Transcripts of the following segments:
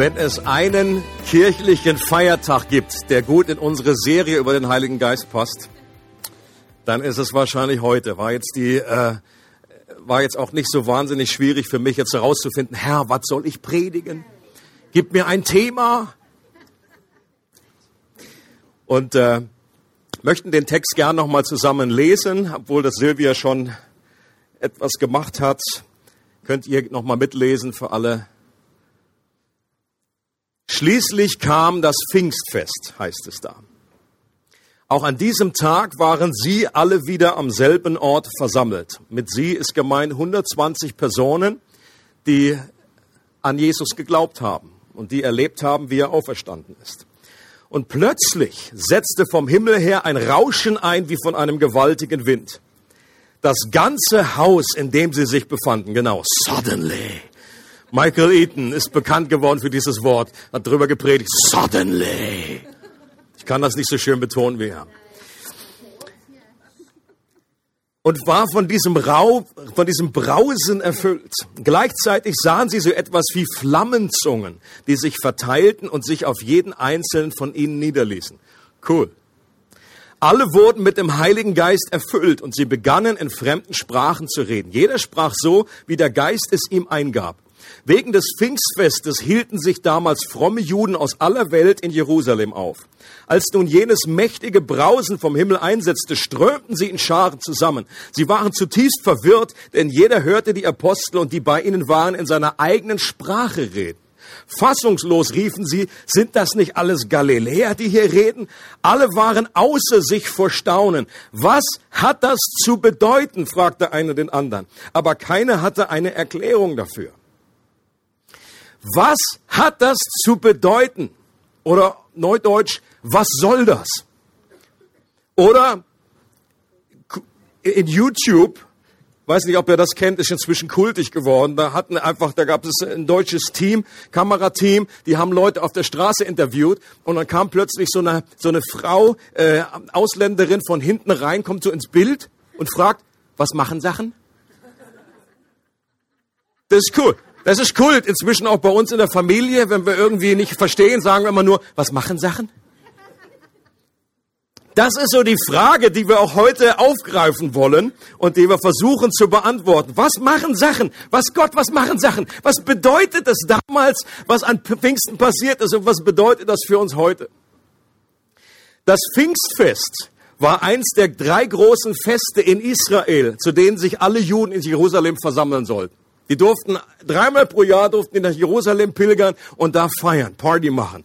Wenn es einen kirchlichen Feiertag gibt, der gut in unsere Serie über den Heiligen Geist passt, dann ist es wahrscheinlich heute. War jetzt die, äh, war jetzt auch nicht so wahnsinnig schwierig für mich jetzt herauszufinden, Herr, was soll ich predigen? Gib mir ein Thema. Und äh, möchten den Text gern nochmal zusammen lesen, obwohl das Silvia schon etwas gemacht hat. Könnt ihr nochmal mitlesen für alle Schließlich kam das Pfingstfest, heißt es da. Auch an diesem Tag waren sie alle wieder am selben Ort versammelt. Mit sie ist gemeint 120 Personen, die an Jesus geglaubt haben und die erlebt haben, wie er auferstanden ist. Und plötzlich setzte vom Himmel her ein Rauschen ein wie von einem gewaltigen Wind. Das ganze Haus, in dem sie sich befanden, genau, suddenly, Michael Eaton ist bekannt geworden für dieses Wort, hat darüber gepredigt, suddenly. Ich kann das nicht so schön betonen wie er. Und war von diesem Rauch, von diesem Brausen erfüllt. Gleichzeitig sahen sie so etwas wie Flammenzungen, die sich verteilten und sich auf jeden einzelnen von ihnen niederließen. Cool. Alle wurden mit dem Heiligen Geist erfüllt und sie begannen in fremden Sprachen zu reden. Jeder sprach so, wie der Geist es ihm eingab. Wegen des Pfingstfestes hielten sich damals fromme Juden aus aller Welt in Jerusalem auf. Als nun jenes mächtige Brausen vom Himmel einsetzte, strömten sie in Scharen zusammen. Sie waren zutiefst verwirrt, denn jeder hörte die Apostel und die bei ihnen waren in seiner eigenen Sprache reden. Fassungslos riefen sie, sind das nicht alles Galiläer, die hier reden? Alle waren außer sich vor Staunen. Was hat das zu bedeuten? fragte einer den anderen. Aber keiner hatte eine Erklärung dafür. Was hat das zu bedeuten? Oder neudeutsch, was soll das? Oder in YouTube, weiß nicht, ob ihr das kennt, ist inzwischen kultig geworden. Da hatten einfach, da gab es ein deutsches Team, Kamerateam, die haben Leute auf der Straße interviewt und dann kam plötzlich so eine so eine Frau, äh, Ausländerin von hinten rein, kommt so ins Bild und fragt, was machen Sachen? Das ist cool. Das ist Kult inzwischen auch bei uns in der Familie. Wenn wir irgendwie nicht verstehen, sagen wir immer nur, was machen Sachen? Das ist so die Frage, die wir auch heute aufgreifen wollen und die wir versuchen zu beantworten. Was machen Sachen? Was Gott, was machen Sachen? Was bedeutet es damals, was an Pfingsten passiert ist und was bedeutet das für uns heute? Das Pfingstfest war eins der drei großen Feste in Israel, zu denen sich alle Juden in Jerusalem versammeln sollten. Die durften dreimal pro Jahr durften die nach Jerusalem pilgern und da feiern, Party machen.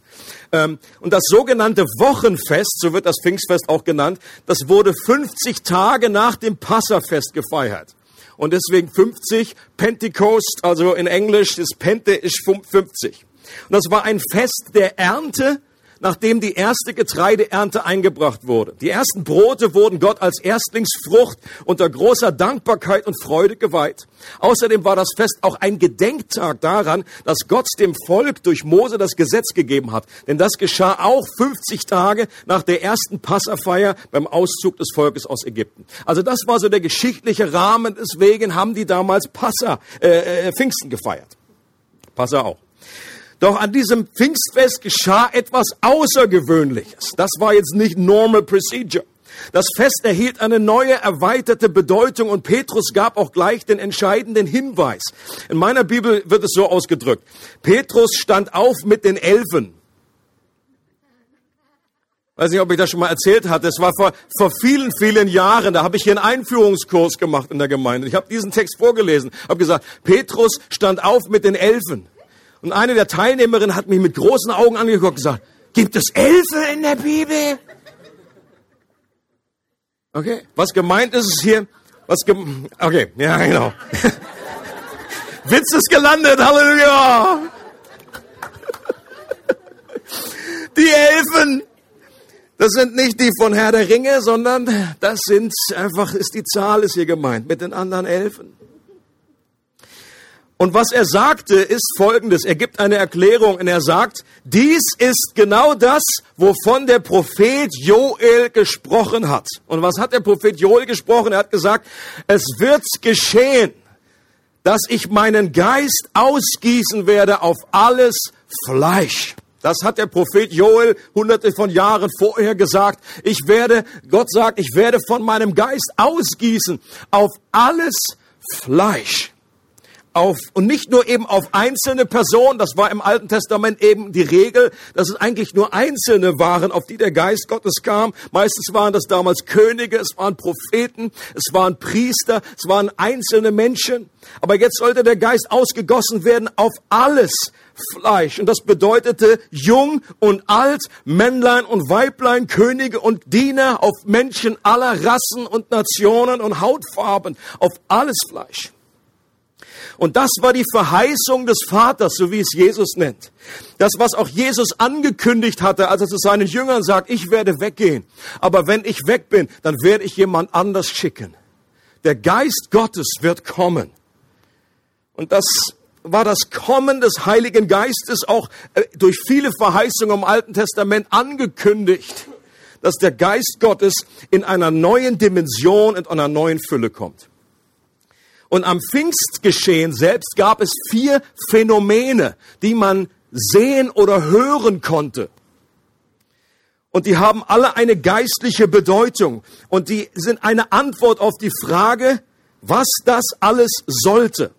Ähm, und das sogenannte Wochenfest, so wird das Pfingstfest auch genannt, das wurde 50 Tage nach dem Passafest gefeiert. Und deswegen 50 Pentecost, also in Englisch ist Pente ist 50. Und das war ein Fest der Ernte nachdem die erste Getreideernte eingebracht wurde. Die ersten Brote wurden Gott als Erstlingsfrucht unter großer Dankbarkeit und Freude geweiht. Außerdem war das Fest auch ein Gedenktag daran, dass Gott dem Volk durch Mose das Gesetz gegeben hat. Denn das geschah auch 50 Tage nach der ersten Passafeier beim Auszug des Volkes aus Ägypten. Also das war so der geschichtliche Rahmen. Deswegen haben die damals Passa, äh, äh Pfingsten gefeiert. Passa auch. Doch an diesem Pfingstfest geschah etwas Außergewöhnliches. Das war jetzt nicht normal procedure. Das Fest erhielt eine neue, erweiterte Bedeutung und Petrus gab auch gleich den entscheidenden Hinweis. In meiner Bibel wird es so ausgedrückt. Petrus stand auf mit den Elfen. Weiß nicht, ob ich das schon mal erzählt hatte. Es war vor, vor vielen, vielen Jahren. Da habe ich hier einen Einführungskurs gemacht in der Gemeinde. Ich habe diesen Text vorgelesen, habe gesagt, Petrus stand auf mit den Elfen. Und eine der Teilnehmerinnen hat mich mit großen Augen angeguckt und gesagt, gibt es Elfe in der Bibel? Okay, was gemeint ist es hier? Was gem okay, ja genau. Witz ist gelandet, Halleluja! Die Elfen, Das sind nicht die von Herr der Ringe, sondern das sind einfach, ist die Zahl ist hier gemeint mit den anderen Elfen. Und was er sagte, ist folgendes. Er gibt eine Erklärung und er sagt, dies ist genau das, wovon der Prophet Joel gesprochen hat. Und was hat der Prophet Joel gesprochen? Er hat gesagt, es wird geschehen, dass ich meinen Geist ausgießen werde auf alles Fleisch. Das hat der Prophet Joel hunderte von Jahren vorher gesagt. Ich werde, Gott sagt, ich werde von meinem Geist ausgießen auf alles Fleisch auf, und nicht nur eben auf einzelne Personen, das war im Alten Testament eben die Regel, dass es eigentlich nur Einzelne waren, auf die der Geist Gottes kam. Meistens waren das damals Könige, es waren Propheten, es waren Priester, es waren einzelne Menschen. Aber jetzt sollte der Geist ausgegossen werden auf alles Fleisch. Und das bedeutete jung und alt, Männlein und Weiblein, Könige und Diener, auf Menschen aller Rassen und Nationen und Hautfarben, auf alles Fleisch. Und das war die Verheißung des Vaters, so wie es Jesus nennt. Das, was auch Jesus angekündigt hatte, als er zu seinen Jüngern sagt, ich werde weggehen. Aber wenn ich weg bin, dann werde ich jemand anders schicken. Der Geist Gottes wird kommen. Und das war das Kommen des Heiligen Geistes auch äh, durch viele Verheißungen im Alten Testament angekündigt, dass der Geist Gottes in einer neuen Dimension, in einer neuen Fülle kommt. Und am Pfingstgeschehen selbst gab es vier Phänomene, die man sehen oder hören konnte. Und die haben alle eine geistliche Bedeutung. Und die sind eine Antwort auf die Frage, was das alles sollte.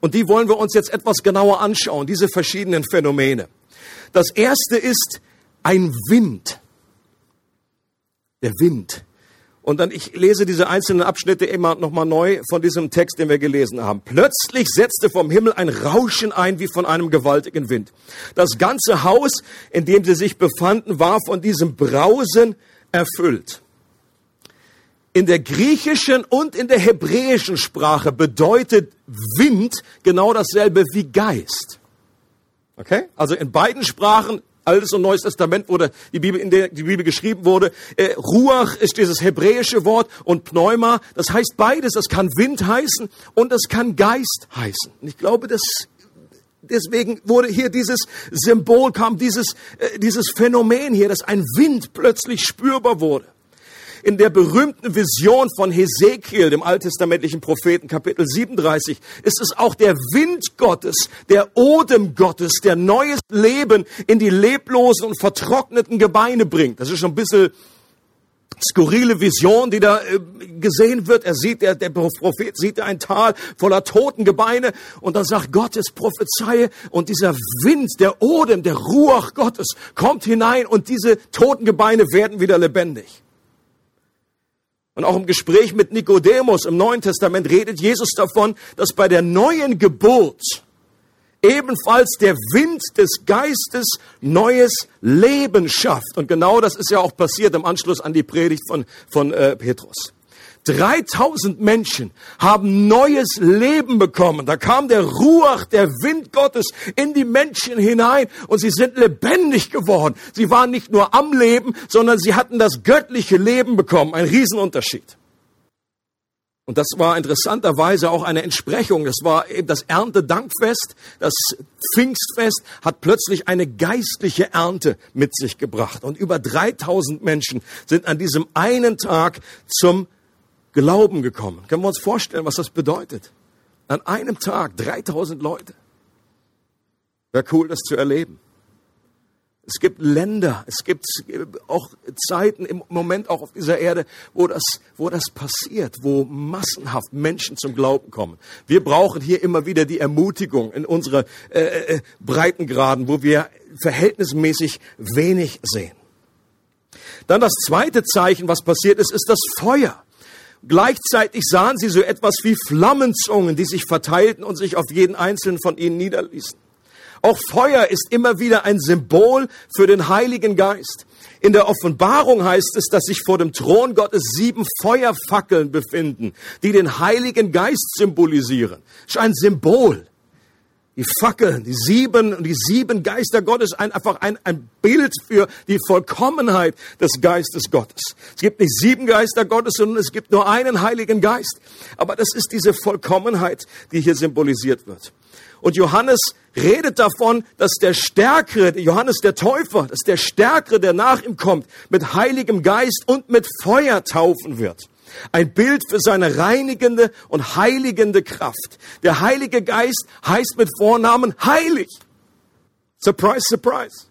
Und die wollen wir uns jetzt etwas genauer anschauen, diese verschiedenen Phänomene. Das erste ist ein Wind. Der Wind. Und dann, ich lese diese einzelnen Abschnitte immer nochmal neu von diesem Text, den wir gelesen haben. Plötzlich setzte vom Himmel ein Rauschen ein wie von einem gewaltigen Wind. Das ganze Haus, in dem sie sich befanden, war von diesem Brausen erfüllt. In der griechischen und in der hebräischen Sprache bedeutet Wind genau dasselbe wie Geist. Okay? Also in beiden Sprachen Altes und Neues Testament wurde die Bibel, in der die Bibel geschrieben wurde. Äh, Ruach ist dieses hebräische Wort und Pneuma, das heißt beides. Das kann Wind heißen und das kann Geist heißen. Und ich glaube, das deswegen wurde hier dieses Symbol kam dieses äh, dieses Phänomen hier, dass ein Wind plötzlich spürbar wurde in der berühmten Vision von Hesekiel, dem alttestamentlichen Propheten, Kapitel 37, ist es auch der Wind Gottes, der Odem Gottes, der neues Leben in die leblosen und vertrockneten Gebeine bringt. Das ist schon ein bisschen skurrile Vision, die da äh, gesehen wird. Er sieht, der, der Prophet sieht ein Tal voller toten Gebeine und dann sagt Gott, es prophezeie und dieser Wind, der Odem, der Ruach Gottes kommt hinein und diese toten Gebeine werden wieder lebendig. Und auch im Gespräch mit Nikodemus im Neuen Testament redet Jesus davon, dass bei der neuen Geburt ebenfalls der Wind des Geistes neues Leben schafft. Und genau das ist ja auch passiert im Anschluss an die Predigt von, von äh, Petrus. 3000 Menschen haben neues Leben bekommen. Da kam der Ruach, der Wind Gottes in die Menschen hinein und sie sind lebendig geworden. Sie waren nicht nur am Leben, sondern sie hatten das göttliche Leben bekommen. Ein Riesenunterschied. Und das war interessanterweise auch eine Entsprechung. Das war eben das Erntedankfest, das Pfingstfest hat plötzlich eine geistliche Ernte mit sich gebracht. Und über 3000 Menschen sind an diesem einen Tag zum Glauben gekommen. Können wir uns vorstellen, was das bedeutet? An einem Tag 3000 Leute. Wäre cool, das zu erleben. Es gibt Länder, es gibt auch Zeiten im Moment auch auf dieser Erde, wo das, wo das passiert, wo massenhaft Menschen zum Glauben kommen. Wir brauchen hier immer wieder die Ermutigung in unsere äh, äh, Breitengraden, wo wir verhältnismäßig wenig sehen. Dann das zweite Zeichen, was passiert ist, ist das Feuer. Gleichzeitig sahen sie so etwas wie Flammenzungen, die sich verteilten und sich auf jeden einzelnen von ihnen niederließen. Auch Feuer ist immer wieder ein Symbol für den Heiligen Geist. In der Offenbarung heißt es, dass sich vor dem Thron Gottes sieben Feuerfackeln befinden, die den Heiligen Geist symbolisieren. Das ist ein Symbol. Die Fackeln, die sieben, die sieben Geister Gottes, ein, einfach ein, ein Bild für die Vollkommenheit des Geistes Gottes. Es gibt nicht sieben Geister Gottes, sondern es gibt nur einen Heiligen Geist. Aber das ist diese Vollkommenheit, die hier symbolisiert wird. Und Johannes redet davon, dass der Stärkere, Johannes der Täufer, dass der Stärkere, der nach ihm kommt, mit Heiligem Geist und mit Feuer taufen wird. Ein Bild für seine reinigende und heiligende Kraft. Der Heilige Geist heißt mit Vornamen heilig. Surprise, surprise.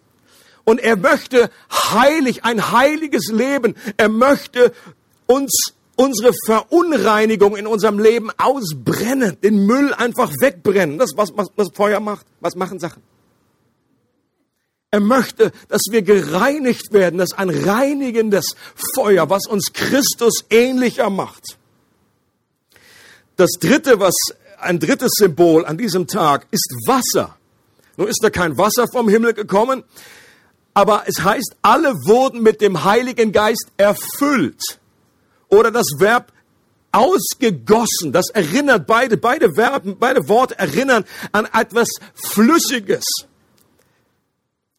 Und er möchte heilig, ein heiliges Leben. Er möchte uns unsere Verunreinigung in unserem Leben ausbrennen, den Müll einfach wegbrennen. Das, was, was, was Feuer macht. Was machen Sachen? Er möchte, dass wir gereinigt werden, das ist ein reinigendes Feuer, was uns Christus ähnlicher macht. Das dritte, was ein drittes Symbol an diesem Tag ist Wasser. Nun ist da kein Wasser vom Himmel gekommen, aber es heißt, alle wurden mit dem Heiligen Geist erfüllt. Oder das Verb ausgegossen. Das erinnert beide, beide Verben, beide Worte erinnern an etwas Flüssiges.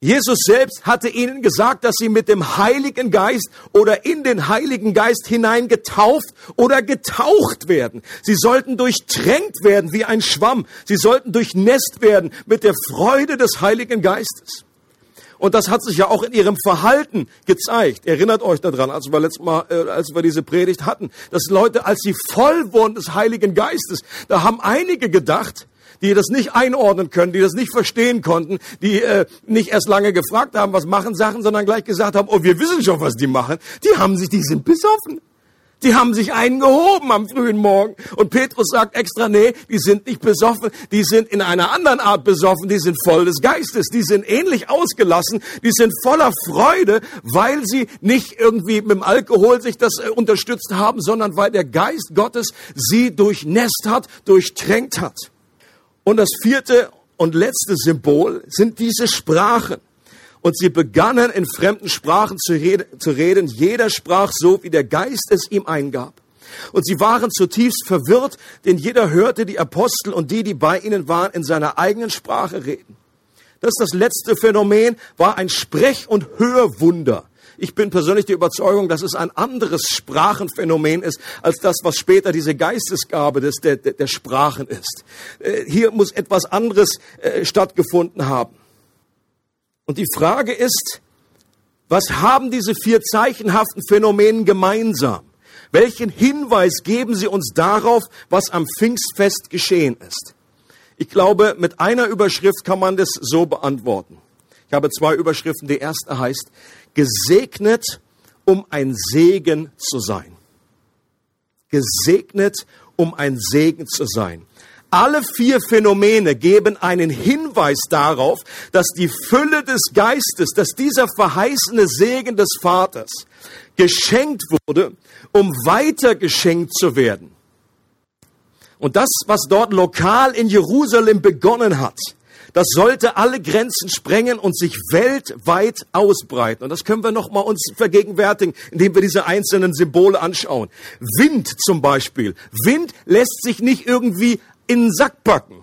Jesus selbst hatte ihnen gesagt, dass sie mit dem Heiligen Geist oder in den Heiligen Geist hinein getauft oder getaucht werden. Sie sollten durchtränkt werden wie ein Schwamm. Sie sollten durchnässt werden mit der Freude des Heiligen Geistes. Und das hat sich ja auch in ihrem Verhalten gezeigt. Erinnert euch daran, als wir letztes Mal, äh, als wir diese Predigt hatten, dass Leute, als sie voll wurden des Heiligen Geistes, da haben einige gedacht, die das nicht einordnen können, die das nicht verstehen konnten, die äh, nicht erst lange gefragt haben, was machen Sachen, sondern gleich gesagt haben, oh, wir wissen schon, was die machen. Die haben sich, die sind besoffen. Die haben sich einen gehoben am frühen Morgen. Und Petrus sagt extra, nee, die sind nicht besoffen, die sind in einer anderen Art besoffen, die sind voll des Geistes, die sind ähnlich ausgelassen, die sind voller Freude, weil sie nicht irgendwie mit dem Alkohol sich das äh, unterstützt haben, sondern weil der Geist Gottes sie durchnässt hat, durchtränkt hat. Und das vierte und letzte Symbol sind diese Sprachen. Und sie begannen in fremden Sprachen zu, reden. Jeder sprach so, wie der Geist es ihm eingab. Und sie waren zutiefst verwirrt, denn jeder hörte die Apostel und die, die bei ihnen waren, in seiner eigenen Sprache reden. Das ist das letzte Phänomen, war ein Sprech- und Hörwunder. Ich bin persönlich der Überzeugung, dass es ein anderes Sprachenphänomen ist, als das, was später diese Geistesgabe des, der, der Sprachen ist. Äh, hier muss etwas anderes äh, stattgefunden haben. Und die Frage ist, was haben diese vier zeichenhaften Phänomene gemeinsam? Welchen Hinweis geben sie uns darauf, was am Pfingstfest geschehen ist? Ich glaube, mit einer Überschrift kann man das so beantworten. Ich habe zwei Überschriften. Die erste heißt, gesegnet, um ein Segen zu sein. Gesegnet, um ein Segen zu sein. Alle vier Phänomene geben einen Hinweis darauf, dass die Fülle des Geistes, dass dieser verheißene Segen des Vaters geschenkt wurde, um weiter geschenkt zu werden. Und das, was dort lokal in Jerusalem begonnen hat, das sollte alle Grenzen sprengen und sich weltweit ausbreiten. Und das können wir noch mal uns vergegenwärtigen, indem wir diese einzelnen Symbole anschauen. Wind zum Beispiel. Wind lässt sich nicht irgendwie in den Sack packen.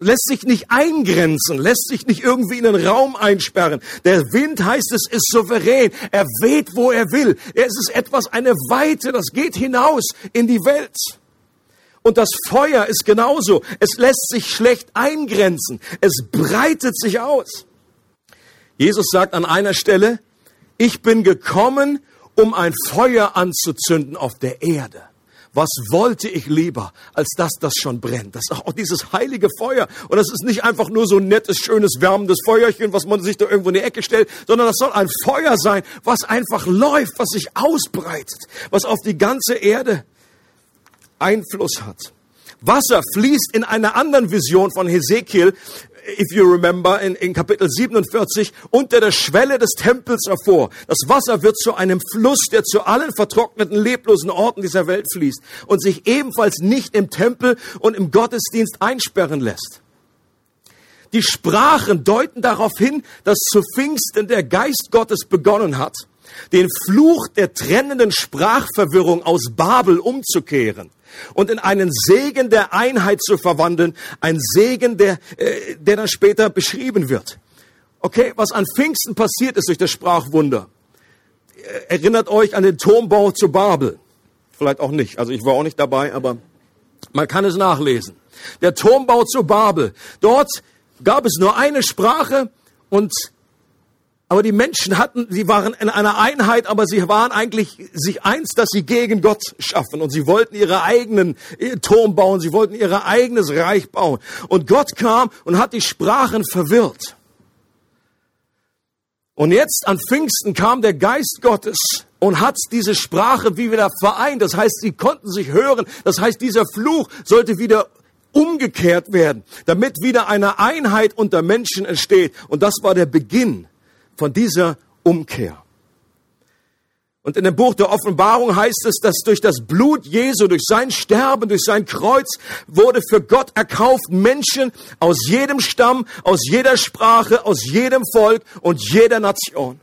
Lässt sich nicht eingrenzen, lässt sich nicht irgendwie in einen Raum einsperren. Der Wind heißt es, ist souverän. Er weht, wo er will. Es ist etwas, eine Weite, das geht hinaus in die Welt. Und das Feuer ist genauso. Es lässt sich schlecht eingrenzen. Es breitet sich aus. Jesus sagt an einer Stelle, ich bin gekommen, um ein Feuer anzuzünden auf der Erde. Was wollte ich lieber, als dass das schon brennt? Das ist auch dieses heilige Feuer. Und das ist nicht einfach nur so ein nettes, schönes, wärmendes Feuerchen, was man sich da irgendwo in die Ecke stellt, sondern das soll ein Feuer sein, was einfach läuft, was sich ausbreitet, was auf die ganze Erde Einfluss hat. Wasser fließt in einer anderen Vision von Hesekiel, if you remember, in, in Kapitel 47, unter der Schwelle des Tempels hervor. Das Wasser wird zu einem Fluss, der zu allen vertrockneten, leblosen Orten dieser Welt fließt und sich ebenfalls nicht im Tempel und im Gottesdienst einsperren lässt. Die Sprachen deuten darauf hin, dass zu Pfingsten der Geist Gottes begonnen hat den Fluch der trennenden Sprachverwirrung aus Babel umzukehren. und in einen Segen der Einheit zu verwandeln, ein Segen, der, äh, der dann später beschrieben wird. Okay, was an Pfingsten passiert ist durch das Sprachwunder. Erinnert euch an den Turmbau zu Babel. Vielleicht auch nicht. Also ich war auch nicht dabei, aber man kann es nachlesen. Der Turmbau zu Babel. Dort gab es nur eine Sprache und aber die Menschen hatten, sie waren in einer Einheit, aber sie waren eigentlich sich eins, dass sie gegen Gott schaffen und sie wollten ihre eigenen äh, Turm bauen, sie wollten ihr eigenes Reich bauen. Und Gott kam und hat die Sprachen verwirrt. Und jetzt an Pfingsten kam der Geist Gottes und hat diese Sprache wie wieder vereint. Das heißt, sie konnten sich hören. Das heißt, dieser Fluch sollte wieder umgekehrt werden, damit wieder eine Einheit unter Menschen entsteht. Und das war der Beginn von dieser Umkehr. Und in dem Buch der Offenbarung heißt es, dass durch das Blut Jesu, durch sein Sterben, durch sein Kreuz wurde für Gott erkauft Menschen aus jedem Stamm, aus jeder Sprache, aus jedem Volk und jeder Nation.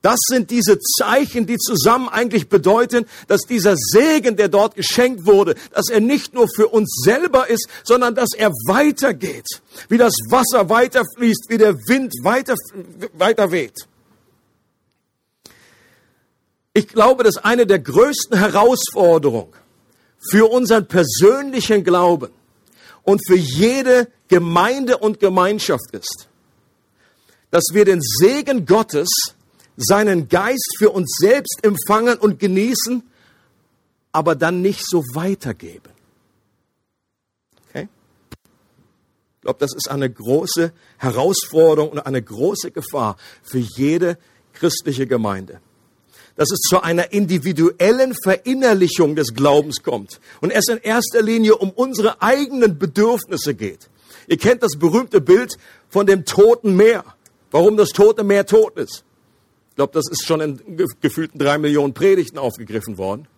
Das sind diese Zeichen, die zusammen eigentlich bedeuten, dass dieser Segen, der dort geschenkt wurde, dass er nicht nur für uns selber ist, sondern dass er weitergeht. Wie das Wasser weiterfließt, wie der Wind weiter, weiter weht. Ich glaube, dass eine der größten Herausforderungen für unseren persönlichen Glauben und für jede Gemeinde und Gemeinschaft ist, dass wir den Segen Gottes seinen Geist für uns selbst empfangen und genießen, aber dann nicht so weitergeben. Okay? Ich glaube, das ist eine große Herausforderung und eine große Gefahr für jede christliche Gemeinde. Dass es zu einer individuellen Verinnerlichung des Glaubens kommt und es in erster Linie um unsere eigenen Bedürfnisse geht. Ihr kennt das berühmte Bild von dem toten Meer. Warum das tote Meer tot ist glaube, das ist schon in gefühlten drei Millionen Predigten aufgegriffen worden.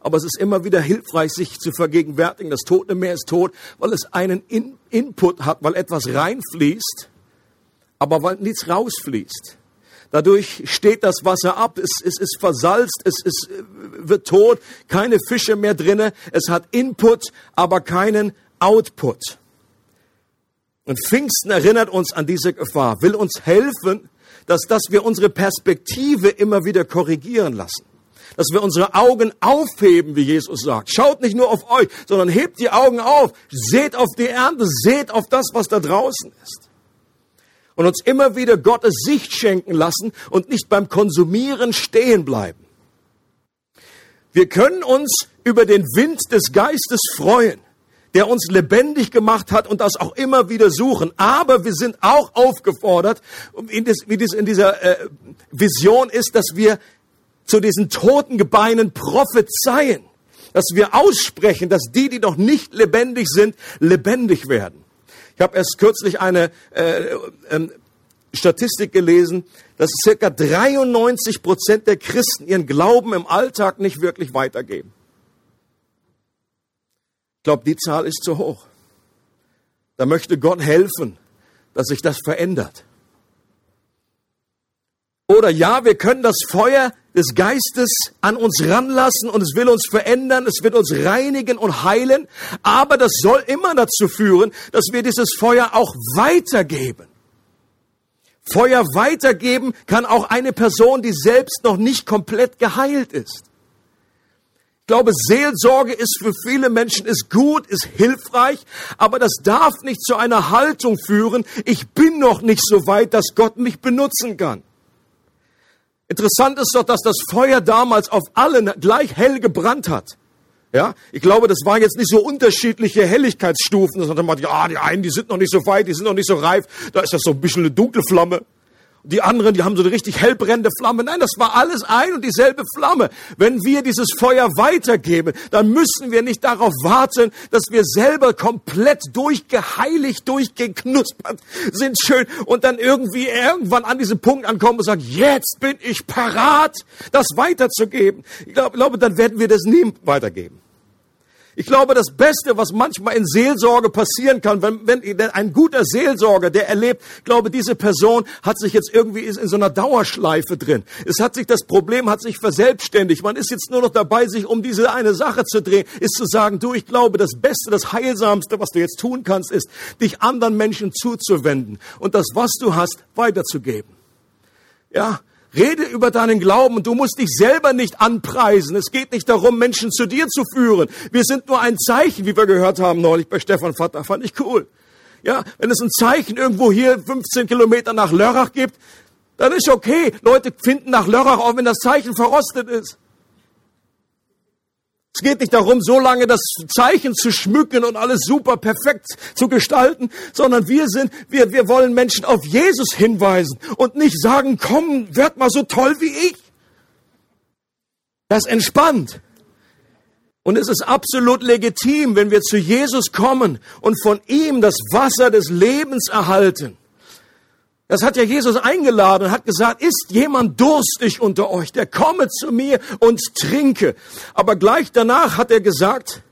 Aber es ist immer wieder hilfreich, sich zu vergegenwärtigen. Das Tote Meer ist tot, weil es einen In Input hat, weil etwas reinfließt, aber weil nichts rausfließt. Dadurch steht das Wasser ab, es, es ist versalzt, es ist, wird tot, keine Fische mehr drinne, es hat Input, aber keinen Output. Und Pfingsten erinnert uns an diese Gefahr, will uns helfen, dass, dass wir unsere Perspektive immer wieder korrigieren lassen. Dass wir unsere Augen aufheben, wie Jesus sagt. Schaut nicht nur auf euch, sondern hebt die Augen auf. Seht auf die Ernte, seht auf das, was da draußen ist. Und uns immer wieder Gottes Sicht schenken lassen und nicht beim Konsumieren stehen bleiben. Wir können uns über den Wind des Geistes freuen der uns lebendig gemacht hat und das auch immer wieder suchen. Aber wir sind auch aufgefordert, wie das in dieser äh, Vision ist, dass wir zu diesen toten Gebeinen prophezeien, dass wir aussprechen, dass die, die noch nicht lebendig sind, lebendig werden. Ich habe erst kürzlich eine äh, äh, Statistik gelesen, dass circa 93 Prozent der Christen ihren Glauben im Alltag nicht wirklich weitergeben. Ich glaube, die Zahl ist zu hoch. Da möchte Gott helfen, dass sich das verändert. Oder ja, wir können das Feuer des Geistes an uns ranlassen und es will uns verändern, es wird uns reinigen und heilen, aber das soll immer dazu führen, dass wir dieses Feuer auch weitergeben. Feuer weitergeben kann auch eine Person, die selbst noch nicht komplett geheilt ist glaube, Seelsorge ist für viele Menschen ist gut, ist hilfreich, aber das darf nicht zu einer Haltung führen, ich bin noch nicht so weit, dass Gott mich benutzen kann. Interessant ist doch, dass das Feuer damals auf allen gleich hell gebrannt hat. Ja, ich glaube, das waren jetzt nicht so unterschiedliche Helligkeitsstufen, sondern man, ja, die einen, die sind noch nicht so weit, die sind noch nicht so reif, da ist das so ein bisschen eine dunkle Flamme. Die anderen, die haben so eine richtig hellbrennende Flamme. Nein, das war alles ein und dieselbe Flamme. Wenn wir dieses Feuer weitergeben, dann müssen wir nicht darauf warten, dass wir selber komplett durchgeheiligt, durchgeknuspert sind schön und dann irgendwie irgendwann an diesen Punkt ankommen und sagen, jetzt bin ich parat, das weiterzugeben. Ich glaube, dann werden wir das nie weitergeben. Ich glaube, das Beste, was manchmal in Seelsorge passieren kann, wenn, wenn ein guter Seelsorger, der erlebt, glaube, diese Person hat sich jetzt irgendwie in so einer Dauerschleife drin. Es hat sich das Problem hat sich verselbstständigt. Man ist jetzt nur noch dabei, sich um diese eine Sache zu drehen, ist zu sagen, du, ich glaube, das Beste, das Heilsamste, was du jetzt tun kannst, ist, dich anderen Menschen zuzuwenden und das, was du hast, weiterzugeben. Ja, Rede über deinen Glauben du musst dich selber nicht anpreisen. Es geht nicht darum, Menschen zu dir zu führen. Wir sind nur ein Zeichen, wie wir gehört haben neulich bei Stefan Vater. Fand ich cool. Ja, wenn es ein Zeichen irgendwo hier 15 Kilometer nach Lörrach gibt, dann ist okay. Leute finden nach Lörrach, auch wenn das Zeichen verrostet ist. Es geht nicht darum, so lange das Zeichen zu schmücken und alles super perfekt zu gestalten, sondern wir sind, wir, wir wollen Menschen auf Jesus hinweisen und nicht sagen, komm, werd mal so toll wie ich. Das entspannt. Und es ist absolut legitim, wenn wir zu Jesus kommen und von ihm das Wasser des Lebens erhalten. Das hat ja Jesus eingeladen und hat gesagt, ist jemand durstig unter euch, der komme zu mir und trinke. Aber gleich danach hat er gesagt,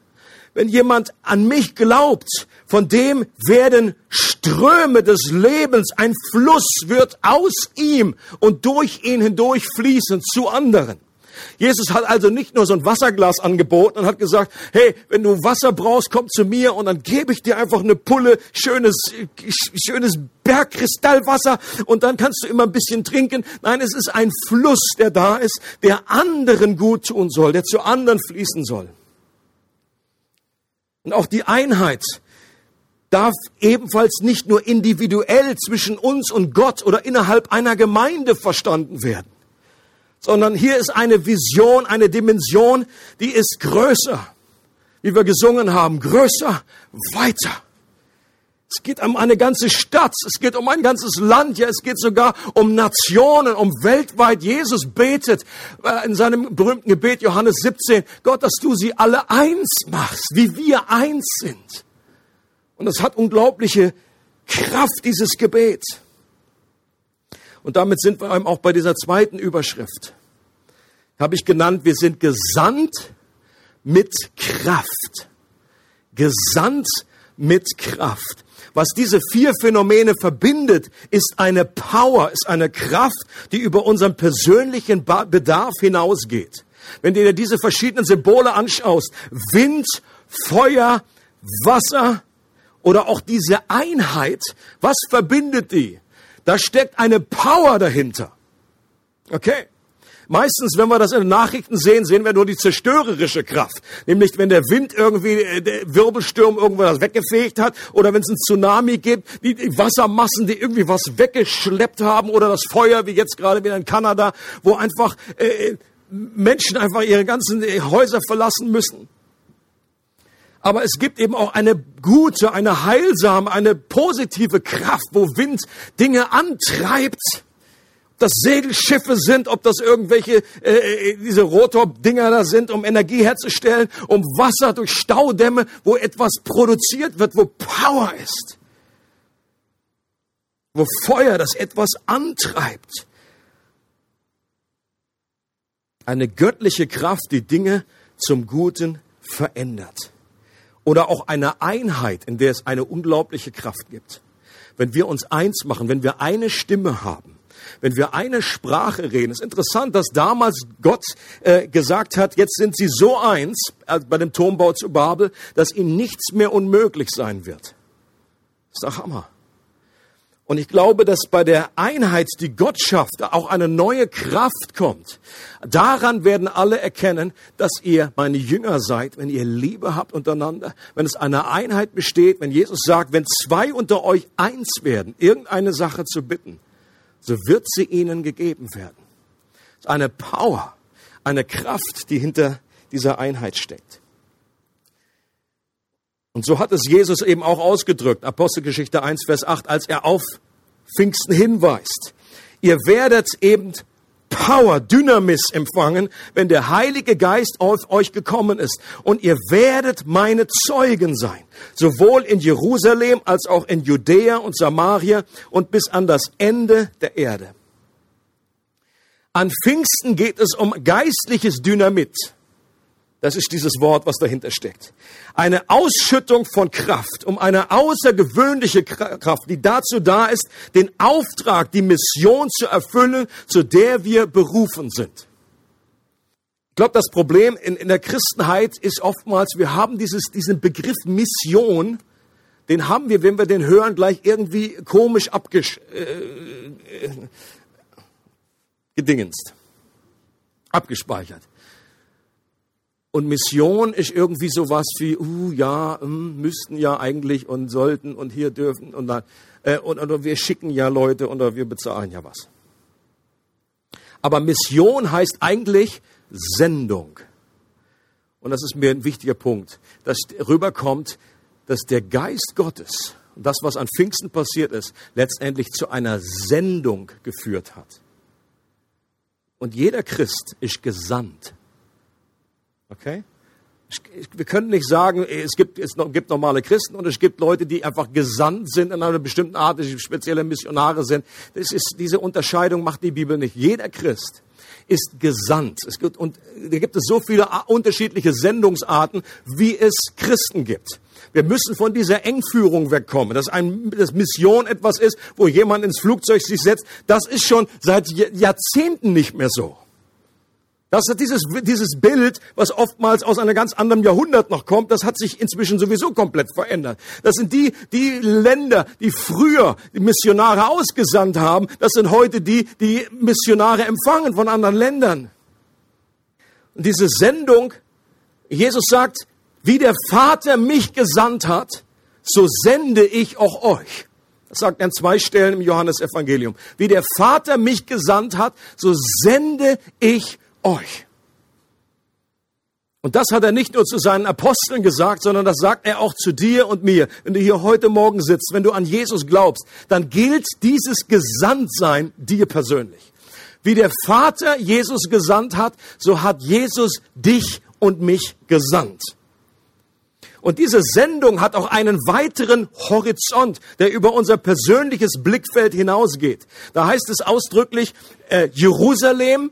wenn jemand an mich glaubt, von dem werden Ströme des Lebens, ein Fluss wird aus ihm und durch ihn hindurch fließen zu anderen. Jesus hat also nicht nur so ein Wasserglas angeboten und hat gesagt, hey, wenn du Wasser brauchst, komm zu mir und dann gebe ich dir einfach eine Pulle schönes, schönes Bergkristallwasser und dann kannst du immer ein bisschen trinken. Nein, es ist ein Fluss, der da ist, der anderen gut tun soll, der zu anderen fließen soll. Und auch die Einheit darf ebenfalls nicht nur individuell zwischen uns und Gott oder innerhalb einer Gemeinde verstanden werden sondern hier ist eine Vision, eine Dimension, die ist größer, wie wir gesungen haben, größer, weiter. Es geht um eine ganze Stadt, es geht um ein ganzes Land, ja, es geht sogar um Nationen, um weltweit. Jesus betet äh, in seinem berühmten Gebet Johannes 17, Gott, dass du sie alle eins machst, wie wir eins sind. Und das hat unglaubliche Kraft, dieses Gebet. Und damit sind wir auch bei dieser zweiten Überschrift. Habe ich genannt, wir sind gesandt mit Kraft. Gesandt mit Kraft. Was diese vier Phänomene verbindet, ist eine Power, ist eine Kraft, die über unseren persönlichen Bedarf hinausgeht. Wenn du dir diese verschiedenen Symbole anschaust, Wind, Feuer, Wasser oder auch diese Einheit, was verbindet die? Da steckt eine Power dahinter. Okay. Meistens, wenn wir das in den Nachrichten sehen, sehen wir nur die zerstörerische Kraft. Nämlich, wenn der Wind irgendwie, äh, der Wirbelsturm irgendwas weggefegt hat oder wenn es einen Tsunami gibt, die, die Wassermassen, die irgendwie was weggeschleppt haben oder das Feuer, wie jetzt gerade wieder in Kanada, wo einfach äh, Menschen einfach ihre ganzen äh, Häuser verlassen müssen. Aber es gibt eben auch eine gute, eine heilsame, eine positive Kraft, wo Wind Dinge antreibt. Ob das Segelschiffe sind, ob das irgendwelche äh, äh, diese Rotordinger da sind, um Energie herzustellen, um Wasser durch Staudämme, wo etwas produziert wird, wo Power ist, wo Feuer das etwas antreibt. Eine göttliche Kraft, die Dinge zum Guten verändert oder auch eine Einheit, in der es eine unglaubliche Kraft gibt. Wenn wir uns eins machen, wenn wir eine Stimme haben, wenn wir eine Sprache reden. Es ist interessant, dass damals Gott äh, gesagt hat, jetzt sind sie so eins äh, bei dem Turmbau zu Babel, dass ihnen nichts mehr unmöglich sein wird. Das ist doch Hammer. Und ich glaube, dass bei der Einheit, die Gott schafft, auch eine neue Kraft kommt. Daran werden alle erkennen, dass ihr meine Jünger seid, wenn ihr Liebe habt untereinander, wenn es eine Einheit besteht, wenn Jesus sagt, wenn zwei unter euch eins werden, irgendeine Sache zu bitten, so wird sie ihnen gegeben werden. Es ist eine Power, eine Kraft, die hinter dieser Einheit steckt. Und so hat es Jesus eben auch ausgedrückt, Apostelgeschichte 1, Vers 8, als er auf Pfingsten hinweist. Ihr werdet eben Power, Dynamis empfangen, wenn der Heilige Geist auf euch gekommen ist. Und ihr werdet meine Zeugen sein, sowohl in Jerusalem als auch in Judäa und Samaria und bis an das Ende der Erde. An Pfingsten geht es um geistliches Dynamit. Das ist dieses Wort, was dahinter steckt. Eine Ausschüttung von Kraft, um eine außergewöhnliche Kraft, die dazu da ist, den Auftrag, die Mission zu erfüllen, zu der wir berufen sind. Ich glaube, das Problem in, in der Christenheit ist oftmals, wir haben dieses, diesen Begriff Mission, den haben wir, wenn wir den hören, gleich irgendwie komisch abgesch äh, äh, abgespeichert. Und Mission ist irgendwie sowas wie, uh, ja, mm, müssten ja eigentlich und sollten und hier dürfen und dann, äh, und, und wir schicken ja Leute oder wir bezahlen ja was. Aber Mission heißt eigentlich Sendung. Und das ist mir ein wichtiger Punkt, dass rüberkommt, dass der Geist Gottes das, was an Pfingsten passiert ist, letztendlich zu einer Sendung geführt hat. Und jeder Christ ist gesandt. Okay? Wir können nicht sagen, es gibt, es gibt normale Christen und es gibt Leute, die einfach gesandt sind in einer bestimmten Art, die spezielle Missionare sind. Das ist, diese Unterscheidung macht die Bibel nicht. Jeder Christ ist gesandt. Es gibt, und da gibt es so viele unterschiedliche Sendungsarten, wie es Christen gibt. Wir müssen von dieser Engführung wegkommen, dass, ein, dass Mission etwas ist, wo jemand ins Flugzeug sich setzt. Das ist schon seit Jahrzehnten nicht mehr so. Das ist dieses, dieses Bild, was oftmals aus einem ganz anderen Jahrhundert noch kommt, das hat sich inzwischen sowieso komplett verändert. Das sind die, die Länder, die früher Missionare ausgesandt haben, das sind heute die, die Missionare empfangen von anderen Ländern. Und diese Sendung, Jesus sagt, wie der Vater mich gesandt hat, so sende ich auch euch. Das sagt er an zwei Stellen im Johannesevangelium. Wie der Vater mich gesandt hat, so sende ich euch. Und das hat er nicht nur zu seinen Aposteln gesagt, sondern das sagt er auch zu dir und mir. Wenn du hier heute Morgen sitzt, wenn du an Jesus glaubst, dann gilt dieses Gesandtsein dir persönlich. Wie der Vater Jesus gesandt hat, so hat Jesus dich und mich gesandt. Und diese Sendung hat auch einen weiteren Horizont, der über unser persönliches Blickfeld hinausgeht. Da heißt es ausdrücklich, äh, Jerusalem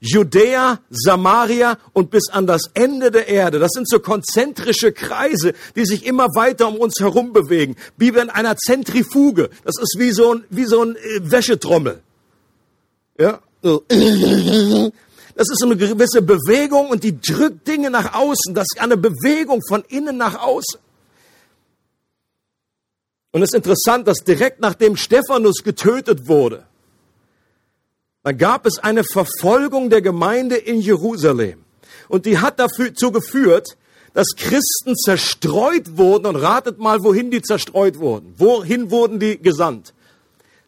Judäa, Samaria und bis an das Ende der Erde. Das sind so konzentrische Kreise, die sich immer weiter um uns herum bewegen. Wie in einer Zentrifuge. Das ist wie so ein, wie so ein äh, Wäschetrommel. Ja. Das ist eine gewisse Bewegung und die drückt Dinge nach außen. Das ist eine Bewegung von innen nach außen. Und es ist interessant, dass direkt nachdem Stephanus getötet wurde, dann gab es eine Verfolgung der Gemeinde in Jerusalem. Und die hat dazu geführt, dass Christen zerstreut wurden. Und ratet mal, wohin die zerstreut wurden. Wohin wurden die gesandt?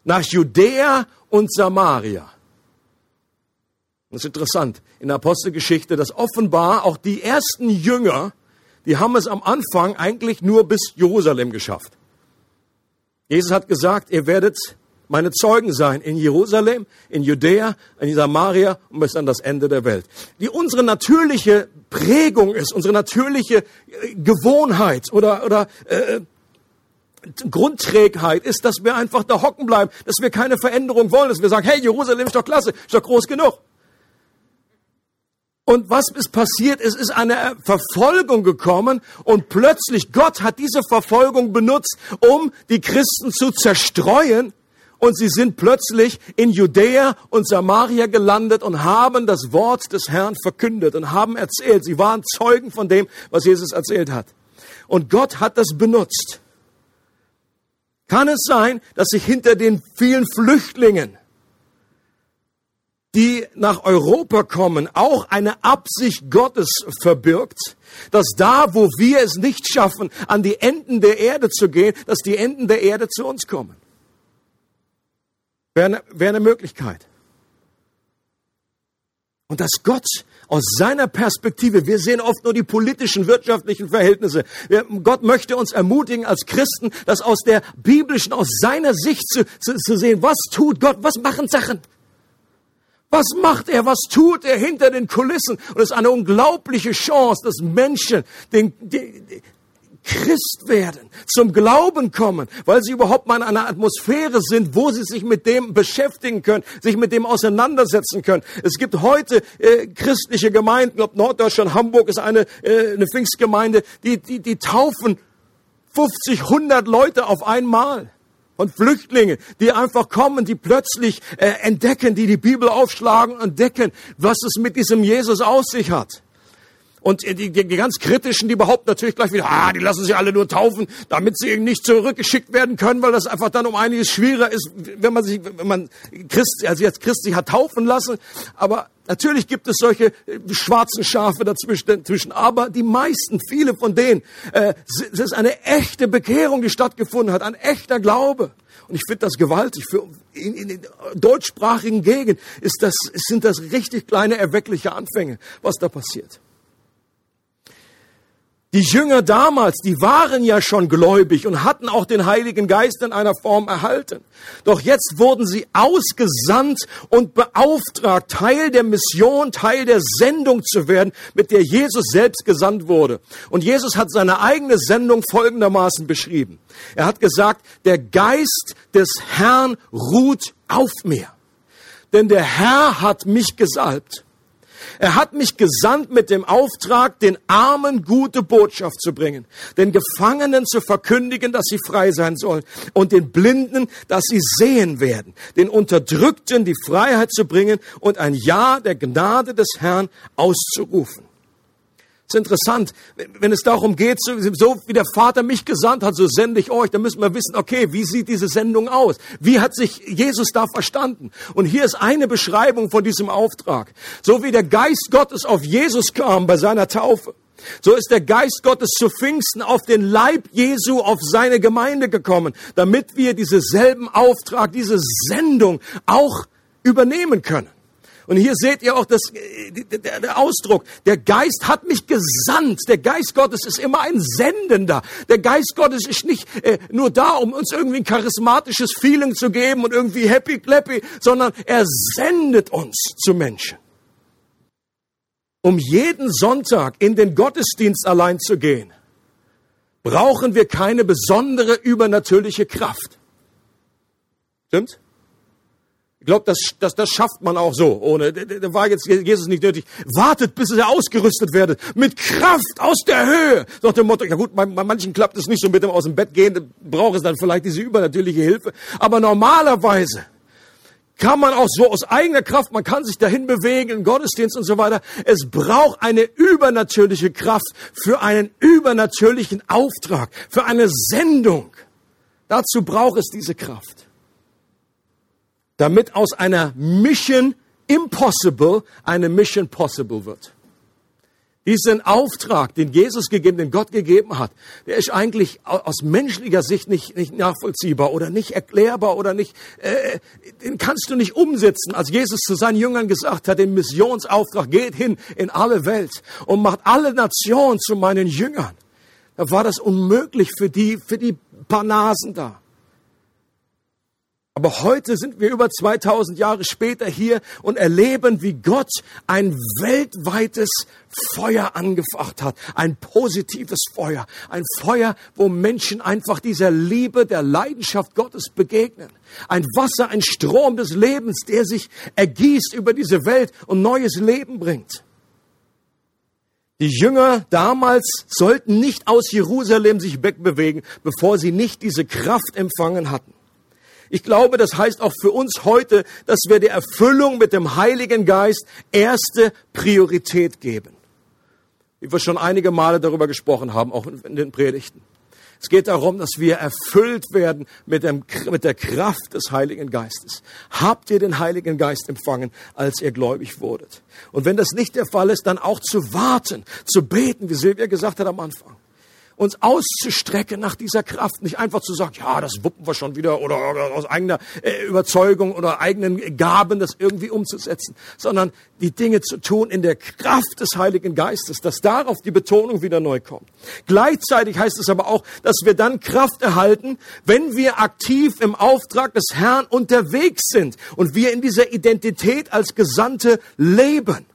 Nach Judäa und Samaria. Das ist interessant in der Apostelgeschichte, dass offenbar auch die ersten Jünger, die haben es am Anfang eigentlich nur bis Jerusalem geschafft. Jesus hat gesagt, ihr werdet meine Zeugen sein in Jerusalem, in Judäa, in Samaria und bis an das Ende der Welt. Die unsere natürliche Prägung ist, unsere natürliche äh, Gewohnheit oder, oder äh, Grundträgheit ist, dass wir einfach da hocken bleiben, dass wir keine Veränderung wollen, dass wir sagen, hey, Jerusalem ist doch klasse, ist doch groß genug. Und was ist passiert? Es ist eine Verfolgung gekommen und plötzlich Gott hat diese Verfolgung benutzt, um die Christen zu zerstreuen und sie sind plötzlich in Judäa und Samaria gelandet und haben das Wort des Herrn verkündet und haben erzählt. Sie waren Zeugen von dem, was Jesus erzählt hat. Und Gott hat das benutzt. Kann es sein, dass sich hinter den vielen Flüchtlingen, die nach Europa kommen, auch eine Absicht Gottes verbirgt, dass da, wo wir es nicht schaffen, an die Enden der Erde zu gehen, dass die Enden der Erde zu uns kommen? Wäre eine, wäre eine Möglichkeit. Und dass Gott aus seiner Perspektive, wir sehen oft nur die politischen, wirtschaftlichen Verhältnisse. Gott möchte uns ermutigen als Christen, das aus der biblischen, aus seiner Sicht zu, zu, zu sehen. Was tut Gott? Was machen Sachen? Was macht er? Was tut er hinter den Kulissen? Und es ist eine unglaubliche Chance, dass Menschen den, die, Christ werden, zum Glauben kommen, weil sie überhaupt mal in einer Atmosphäre sind, wo sie sich mit dem beschäftigen können, sich mit dem auseinandersetzen können. Es gibt heute äh, christliche Gemeinden, ob Norddeutschland, Hamburg ist eine, äh, eine Pfingstgemeinde, die, die, die taufen 50, 100 Leute auf einmal und Flüchtlinge, die einfach kommen, die plötzlich äh, entdecken, die die Bibel aufschlagen und entdecken, was es mit diesem Jesus aus sich hat. Und die, die, die ganz kritischen, die behaupten natürlich gleich wieder, ah, die lassen sich alle nur taufen, damit sie eben nicht zurückgeschickt werden können, weil das einfach dann um einiges schwieriger ist, wenn man sich, wenn man Christ, also jetzt Christ sich hat taufen lassen. Aber natürlich gibt es solche äh, schwarzen Schafe dazwischen, aber die meisten, viele von denen, äh, es ist eine echte Bekehrung, die stattgefunden hat, ein echter Glaube. Und ich finde das gewaltig. Für, in, in den deutschsprachigen Gegend ist das, sind das richtig kleine erweckliche Anfänge, was da passiert. Die Jünger damals, die waren ja schon gläubig und hatten auch den Heiligen Geist in einer Form erhalten. Doch jetzt wurden sie ausgesandt und beauftragt, Teil der Mission, Teil der Sendung zu werden, mit der Jesus selbst gesandt wurde. Und Jesus hat seine eigene Sendung folgendermaßen beschrieben. Er hat gesagt, der Geist des Herrn ruht auf mir. Denn der Herr hat mich gesalbt er hat mich gesandt mit dem Auftrag, den Armen gute Botschaft zu bringen, den Gefangenen zu verkündigen, dass sie frei sein sollen und den Blinden, dass sie sehen werden, den Unterdrückten die Freiheit zu bringen und ein Ja der Gnade des Herrn auszurufen ist interessant, wenn es darum geht, so, wie der Vater mich gesandt hat, so sende ich euch, dann müssen wir wissen, okay, wie sieht diese Sendung aus? Wie hat sich Jesus da verstanden? Und hier ist eine Beschreibung von diesem Auftrag. So wie der Geist Gottes auf Jesus kam bei seiner Taufe, so ist der Geist Gottes zu Pfingsten auf den Leib Jesu, auf seine Gemeinde gekommen, damit wir diesen selben Auftrag, diese Sendung auch übernehmen können. Und hier seht ihr auch das, äh, der, Ausdruck. Der Geist hat mich gesandt. Der Geist Gottes ist immer ein Sendender. Der Geist Gottes ist nicht äh, nur da, um uns irgendwie ein charismatisches Feeling zu geben und irgendwie happy clappy, sondern er sendet uns zu Menschen. Um jeden Sonntag in den Gottesdienst allein zu gehen, brauchen wir keine besondere übernatürliche Kraft. Stimmt? Ich glaube, das, das, das schafft man auch so. Ohne, da war jetzt Jesus nicht nötig. Wartet, bis er ausgerüstet werdet. Mit Kraft aus der Höhe. Nach dem Motto, ja gut, bei, bei manchen klappt es nicht so mit dem aus dem Bett gehen, braucht es dann vielleicht diese übernatürliche Hilfe. Aber normalerweise kann man auch so aus eigener Kraft, man kann sich dahin bewegen, im Gottesdienst und so weiter. Es braucht eine übernatürliche Kraft für einen übernatürlichen Auftrag, für eine Sendung. Dazu braucht es diese Kraft damit aus einer Mission Impossible eine Mission Possible wird. Diesen Auftrag, den Jesus gegeben, den Gott gegeben hat, der ist eigentlich aus menschlicher Sicht nicht, nicht nachvollziehbar oder nicht erklärbar oder nicht, äh, den kannst du nicht umsetzen. Als Jesus zu seinen Jüngern gesagt hat, den Missionsauftrag, geht hin in alle Welt und macht alle Nationen zu meinen Jüngern. Da war das unmöglich für die, für die paar Nasen da. Aber heute sind wir über 2000 Jahre später hier und erleben, wie Gott ein weltweites Feuer angefacht hat. Ein positives Feuer. Ein Feuer, wo Menschen einfach dieser Liebe, der Leidenschaft Gottes begegnen. Ein Wasser, ein Strom des Lebens, der sich ergießt über diese Welt und neues Leben bringt. Die Jünger damals sollten nicht aus Jerusalem sich wegbewegen, bevor sie nicht diese Kraft empfangen hatten. Ich glaube, das heißt auch für uns heute, dass wir der Erfüllung mit dem Heiligen Geist erste Priorität geben. Wie wir schon einige Male darüber gesprochen haben, auch in den Predigten. Es geht darum, dass wir erfüllt werden mit, dem, mit der Kraft des Heiligen Geistes. Habt ihr den Heiligen Geist empfangen, als ihr gläubig wurdet? Und wenn das nicht der Fall ist, dann auch zu warten, zu beten, wie Silvia gesagt hat am Anfang uns auszustrecken nach dieser Kraft. Nicht einfach zu sagen, ja, das wuppen wir schon wieder oder, oder aus eigener äh, Überzeugung oder eigenen Gaben das irgendwie umzusetzen, sondern die Dinge zu tun in der Kraft des Heiligen Geistes, dass darauf die Betonung wieder neu kommt. Gleichzeitig heißt es aber auch, dass wir dann Kraft erhalten, wenn wir aktiv im Auftrag des Herrn unterwegs sind und wir in dieser Identität als Gesandte leben.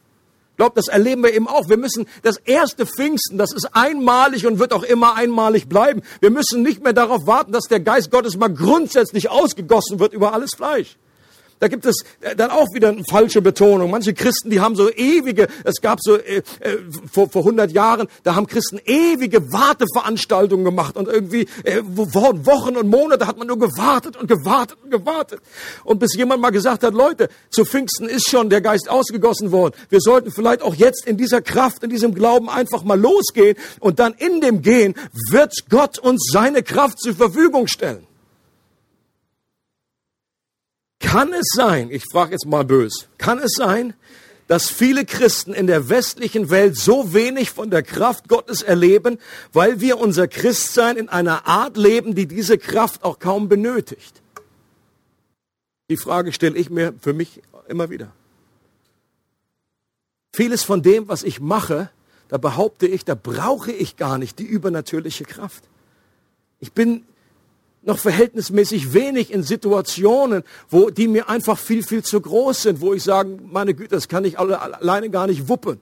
Ich glaube, das erleben wir eben auch. Wir müssen das erste Pfingsten, das ist einmalig und wird auch immer einmalig bleiben. Wir müssen nicht mehr darauf warten, dass der Geist Gottes mal grundsätzlich ausgegossen wird über alles Fleisch. Da gibt es äh, dann auch wieder eine falsche Betonung. Manche Christen, die haben so ewige, es gab so äh, äh, vor, vor 100 Jahren, da haben Christen ewige Warteveranstaltungen gemacht und irgendwie äh, Wochen und Monate hat man nur gewartet und gewartet und gewartet. Und bis jemand mal gesagt hat, Leute, zu Pfingsten ist schon der Geist ausgegossen worden. Wir sollten vielleicht auch jetzt in dieser Kraft, in diesem Glauben einfach mal losgehen und dann in dem Gehen wird Gott uns seine Kraft zur Verfügung stellen. Kann es sein, ich frage jetzt mal bös, kann es sein, dass viele Christen in der westlichen Welt so wenig von der Kraft Gottes erleben, weil wir unser Christsein in einer Art leben, die diese Kraft auch kaum benötigt? Die Frage stelle ich mir für mich immer wieder. Vieles von dem, was ich mache, da behaupte ich, da brauche ich gar nicht die übernatürliche Kraft. Ich bin noch verhältnismäßig wenig in Situationen, wo die mir einfach viel, viel zu groß sind, wo ich sage, meine Güte, das kann ich alle, alleine gar nicht wuppen.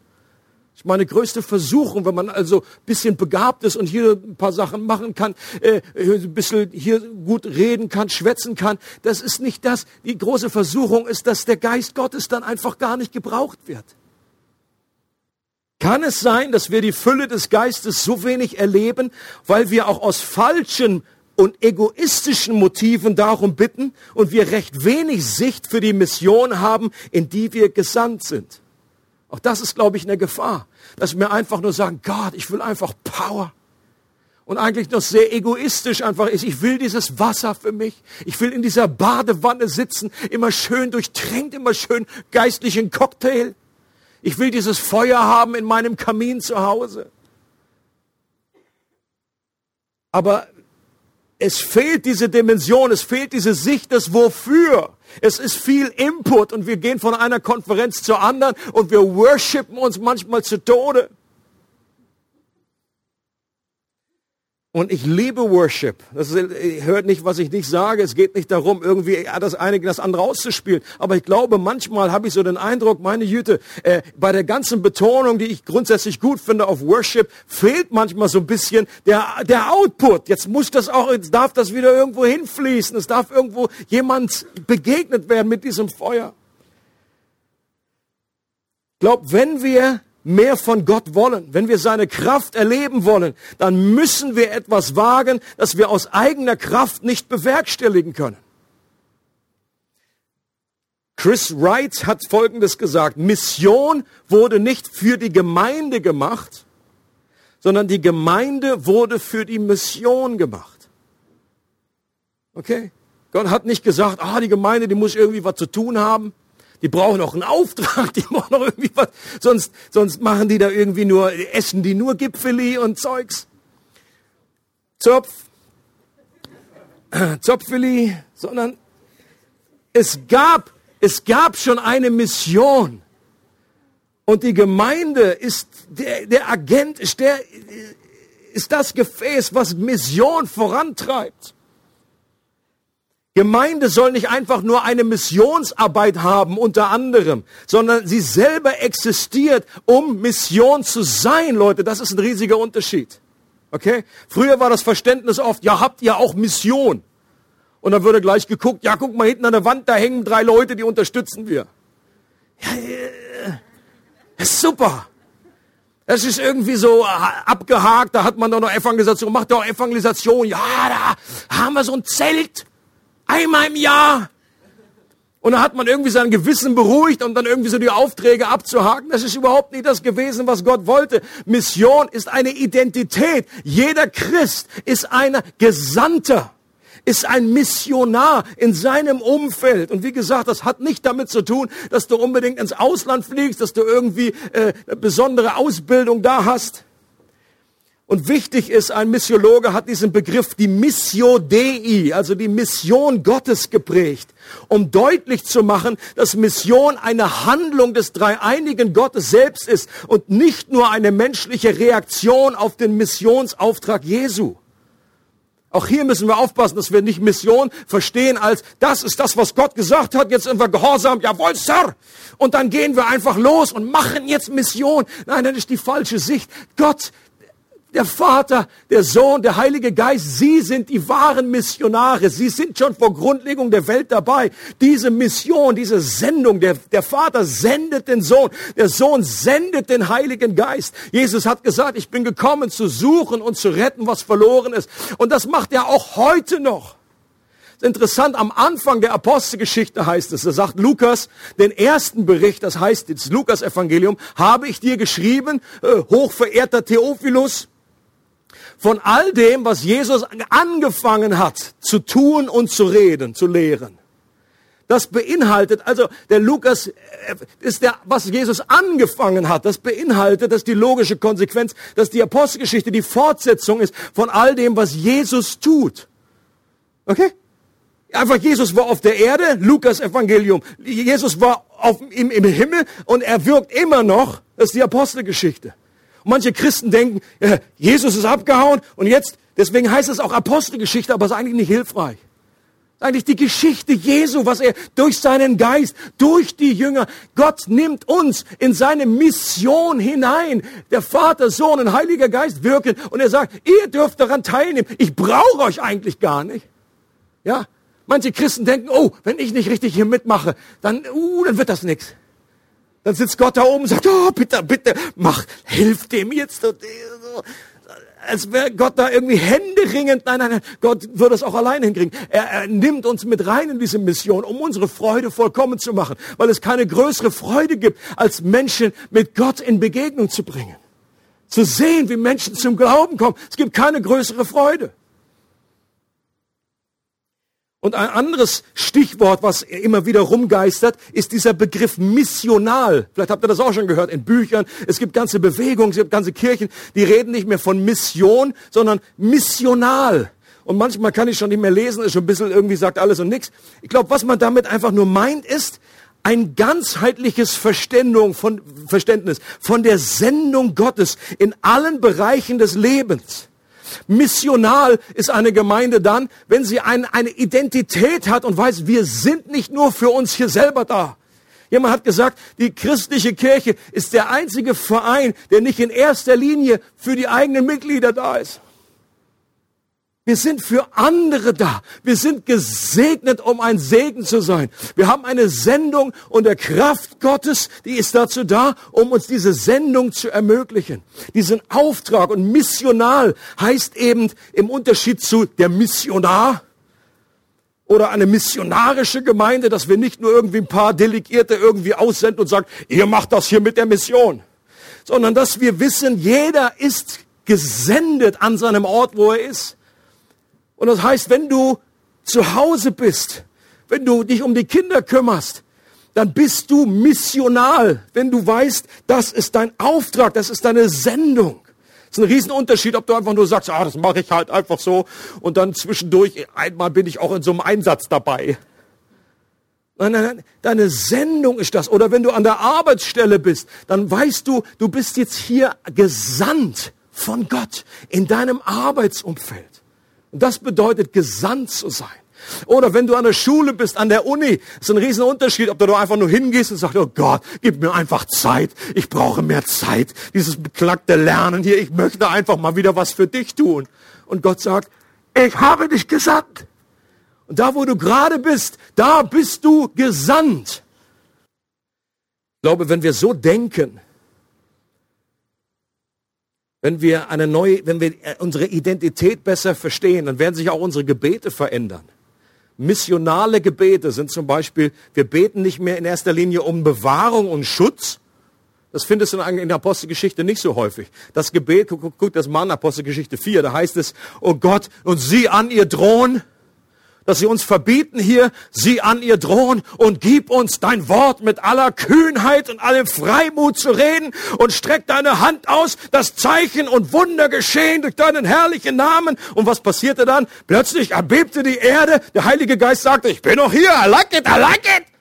Das ist meine größte Versuchung, wenn man also bisschen begabt ist und hier ein paar Sachen machen kann, äh, ein bisschen hier gut reden kann, schwätzen kann. Das ist nicht das. Die große Versuchung ist, dass der Geist Gottes dann einfach gar nicht gebraucht wird. Kann es sein, dass wir die Fülle des Geistes so wenig erleben, weil wir auch aus falschen und egoistischen Motiven darum bitten und wir recht wenig Sicht für die Mission haben, in die wir gesandt sind. Auch das ist, glaube ich, eine Gefahr, dass wir einfach nur sagen, Gott, ich will einfach Power. Und eigentlich noch sehr egoistisch einfach ist, ich will dieses Wasser für mich. Ich will in dieser Badewanne sitzen, immer schön durchtränkt, immer schön geistlichen Cocktail. Ich will dieses Feuer haben in meinem Kamin zu Hause. Aber es fehlt diese Dimension, es fehlt diese Sicht des Wofür. Es ist viel Input und wir gehen von einer Konferenz zur anderen und wir worshipen uns manchmal zu Tode. Und ich liebe Worship. Das ist, hört nicht, was ich nicht sage. Es geht nicht darum, irgendwie das eine das andere auszuspielen. Aber ich glaube, manchmal habe ich so den Eindruck, meine Jüte, äh, bei der ganzen Betonung, die ich grundsätzlich gut finde auf Worship, fehlt manchmal so ein bisschen der, der Output. Jetzt muss das auch, jetzt darf das wieder irgendwo hinfließen. Es darf irgendwo jemand begegnet werden mit diesem Feuer. Ich glaube, wenn wir mehr von Gott wollen, wenn wir seine Kraft erleben wollen, dann müssen wir etwas wagen, das wir aus eigener Kraft nicht bewerkstelligen können. Chris Wright hat Folgendes gesagt. Mission wurde nicht für die Gemeinde gemacht, sondern die Gemeinde wurde für die Mission gemacht. Okay? Gott hat nicht gesagt, ah, die Gemeinde, die muss irgendwie was zu tun haben. Die brauchen auch einen Auftrag, die brauchen noch irgendwie was. Sonst, sonst machen die da irgendwie nur, essen die nur Gipfeli und Zeugs. Zopf. Zopfeli, sondern es gab, es gab schon eine Mission. Und die Gemeinde ist der, der Agent, ist der, ist das Gefäß, was Mission vorantreibt. Gemeinde soll nicht einfach nur eine Missionsarbeit haben, unter anderem, sondern sie selber existiert, um Mission zu sein, Leute. Das ist ein riesiger Unterschied. Okay? Früher war das Verständnis oft, ja, habt ihr auch Mission? Und dann würde gleich geguckt, ja, guck mal hinten an der Wand, da hängen drei Leute, die unterstützen wir. Ja, das ist super. Das ist irgendwie so abgehakt, da hat man doch noch Evangelisation, macht doch Evangelisation. Ja, da haben wir so ein Zelt Einmal im Jahr. Und da hat man irgendwie sein Gewissen beruhigt und dann irgendwie so die Aufträge abzuhaken. Das ist überhaupt nicht das gewesen, was Gott wollte. Mission ist eine Identität. Jeder Christ ist ein Gesandter, ist ein Missionar in seinem Umfeld. Und wie gesagt, das hat nicht damit zu tun, dass du unbedingt ins Ausland fliegst, dass du irgendwie äh, besondere Ausbildung da hast. Und wichtig ist, ein Missiologe hat diesen Begriff die Missio Dei, also die Mission Gottes geprägt, um deutlich zu machen, dass Mission eine Handlung des dreieinigen Gottes selbst ist und nicht nur eine menschliche Reaktion auf den Missionsauftrag Jesu. Auch hier müssen wir aufpassen, dass wir nicht Mission verstehen als, das ist das, was Gott gesagt hat, jetzt sind wir gehorsam, jawohl, Sir. Und dann gehen wir einfach los und machen jetzt Mission. Nein, das ist die falsche Sicht. Gott der Vater, der Sohn, der Heilige Geist, sie sind die wahren Missionare. Sie sind schon vor Grundlegung der Welt dabei. Diese Mission, diese Sendung, der, der Vater sendet den Sohn, der Sohn sendet den Heiligen Geist. Jesus hat gesagt, ich bin gekommen zu suchen und zu retten, was verloren ist. Und das macht er auch heute noch. Interessant, am Anfang der Apostelgeschichte heißt es, da sagt Lukas den ersten Bericht, das heißt das Lukas Evangelium, habe ich dir geschrieben, äh, hochverehrter Theophilus, von all dem, was Jesus angefangen hat zu tun und zu reden, zu lehren. Das beinhaltet, also der Lukas äh, ist der, was Jesus angefangen hat, das beinhaltet, das ist die logische Konsequenz, dass die Apostelgeschichte die Fortsetzung ist von all dem, was Jesus tut. Okay? Einfach Jesus war auf der Erde, Lukas Evangelium. Jesus war auf, im, im Himmel und er wirkt immer noch. Das ist die Apostelgeschichte. Und manche Christen denken, ja, Jesus ist abgehauen und jetzt, deswegen heißt es auch Apostelgeschichte, aber es ist eigentlich nicht hilfreich. Eigentlich die Geschichte Jesu, was er durch seinen Geist, durch die Jünger, Gott nimmt uns in seine Mission hinein. Der Vater, Sohn und Heiliger Geist wirken und er sagt, ihr dürft daran teilnehmen. Ich brauche euch eigentlich gar nicht. Ja, manche Christen denken, oh, wenn ich nicht richtig hier mitmache, dann, uh, dann wird das nichts. Dann sitzt Gott da oben und sagt, oh, bitte, bitte, mach, hilf dem jetzt. Als wäre Gott da irgendwie händeringend. Nein, nein, nein, Gott würde es auch alleine hinkriegen. Er, er nimmt uns mit rein in diese Mission, um unsere Freude vollkommen zu machen. Weil es keine größere Freude gibt, als Menschen mit Gott in Begegnung zu bringen. Zu sehen, wie Menschen zum Glauben kommen. Es gibt keine größere Freude. Und ein anderes Stichwort, was immer wieder rumgeistert, ist dieser Begriff missional. Vielleicht habt ihr das auch schon gehört in Büchern. Es gibt ganze Bewegungen, es gibt ganze Kirchen, die reden nicht mehr von Mission, sondern missional. Und manchmal kann ich schon nicht mehr lesen, ist schon ein bisschen irgendwie sagt alles und nichts. Ich glaube, was man damit einfach nur meint, ist ein ganzheitliches Verständnis von, Verständnis von der Sendung Gottes in allen Bereichen des Lebens. Missional ist eine Gemeinde dann, wenn sie ein, eine Identität hat und weiß, wir sind nicht nur für uns hier selber da. Jemand hat gesagt, die christliche Kirche ist der einzige Verein, der nicht in erster Linie für die eigenen Mitglieder da ist. Wir sind für andere da. Wir sind gesegnet, um ein Segen zu sein. Wir haben eine Sendung und der Kraft Gottes, die ist dazu da, um uns diese Sendung zu ermöglichen. Diesen Auftrag und missional heißt eben im Unterschied zu der Missionar oder eine missionarische Gemeinde, dass wir nicht nur irgendwie ein paar Delegierte irgendwie aussenden und sagen, ihr macht das hier mit der Mission, sondern dass wir wissen, jeder ist gesendet an seinem Ort, wo er ist. Und das heißt, wenn du zu Hause bist, wenn du dich um die Kinder kümmerst, dann bist du missional, wenn du weißt, das ist dein Auftrag, das ist deine Sendung. Das ist ein Riesenunterschied, ob du einfach nur sagst, ah, das mache ich halt einfach so und dann zwischendurch, einmal bin ich auch in so einem Einsatz dabei. Nein, nein, nein, deine Sendung ist das. Oder wenn du an der Arbeitsstelle bist, dann weißt du, du bist jetzt hier gesandt von Gott in deinem Arbeitsumfeld. Und das bedeutet, gesandt zu sein. Oder wenn du an der Schule bist, an der Uni, ist ein riesen Unterschied, ob du da einfach nur hingehst und sagst, oh Gott, gib mir einfach Zeit. Ich brauche mehr Zeit. Dieses beklagte Lernen hier, ich möchte einfach mal wieder was für dich tun. Und Gott sagt, ich habe dich gesandt. Und da, wo du gerade bist, da bist du gesandt. Ich glaube, wenn wir so denken, wenn wir eine neue, wenn wir äh, unsere Identität besser verstehen, dann werden sich auch unsere Gebete verändern. Missionale Gebete sind zum Beispiel, wir beten nicht mehr in erster Linie um Bewahrung und Schutz. Das findest du in der Apostelgeschichte nicht so häufig. Das Gebet, guck, guck das mal in Apostelgeschichte 4, da heißt es, oh Gott, und sieh an ihr drohen, dass sie uns verbieten hier, sie an ihr drohen und gib uns dein Wort mit aller Kühnheit und allem Freimut zu reden und streck deine Hand aus, dass Zeichen und Wunder geschehen durch deinen herrlichen Namen. Und was passierte dann? Plötzlich erbebte die Erde, der Heilige Geist sagte, ich bin noch hier, I like it, I like it.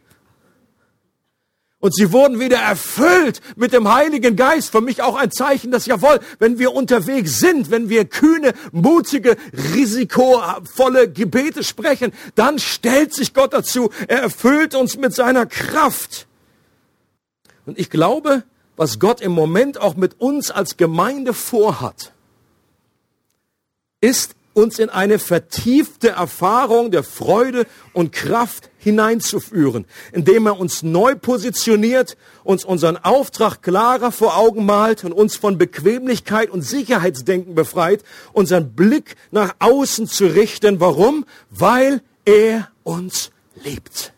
Und sie wurden wieder erfüllt mit dem Heiligen Geist. Für mich auch ein Zeichen, dass jawohl, wenn wir unterwegs sind, wenn wir kühne, mutige, risikovolle Gebete sprechen, dann stellt sich Gott dazu. Er erfüllt uns mit seiner Kraft. Und ich glaube, was Gott im Moment auch mit uns als Gemeinde vorhat, ist uns in eine vertiefte Erfahrung der Freude und Kraft hineinzuführen, indem er uns neu positioniert, uns unseren Auftrag klarer vor Augen malt und uns von Bequemlichkeit und Sicherheitsdenken befreit, unseren Blick nach außen zu richten. Warum? Weil er uns liebt.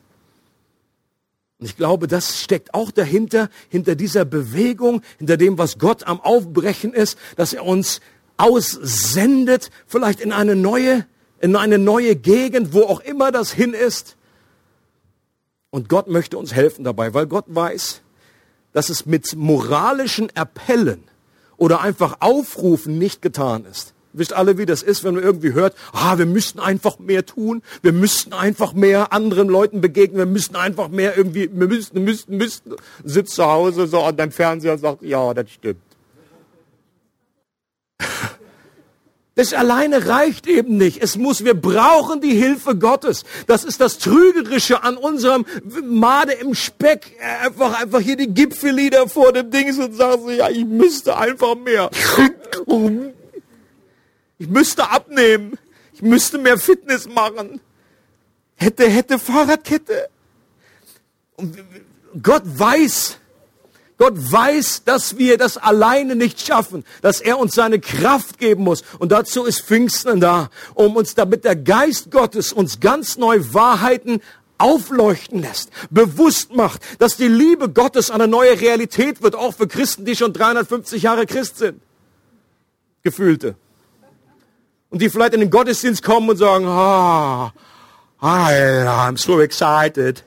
Und ich glaube, das steckt auch dahinter, hinter dieser Bewegung, hinter dem, was Gott am Aufbrechen ist, dass er uns aussendet, vielleicht in eine neue, in eine neue Gegend, wo auch immer das hin ist. Und Gott möchte uns helfen dabei, weil Gott weiß, dass es mit moralischen Appellen oder einfach Aufrufen nicht getan ist. Wisst alle, wie das ist, wenn man irgendwie hört, ah, wir müssten einfach mehr tun, wir müssten einfach mehr anderen Leuten begegnen, wir müssten einfach mehr irgendwie, wir müssten, müssten, müssten, sitzt zu Hause so an deinem Fernseher und sagt, ja, das stimmt. Das alleine reicht eben nicht. Es muss, wir brauchen die Hilfe Gottes. Das ist das Trügerische an unserem Made im Speck. Einfach, einfach hier die Gipfellieder vor dem Dings und sagen so, ja, ich müsste einfach mehr. Ich müsste abnehmen. Ich müsste mehr Fitness machen. Hätte, hätte Fahrradkette. Und Gott weiß, Gott weiß, dass wir das alleine nicht schaffen, dass er uns seine Kraft geben muss. Und dazu ist Pfingsten da, um uns, damit der Geist Gottes uns ganz neu Wahrheiten aufleuchten lässt, bewusst macht, dass die Liebe Gottes eine neue Realität wird, auch für Christen, die schon 350 Jahre Christ sind. Gefühlte. Und die vielleicht in den Gottesdienst kommen und sagen, ah, I'm so excited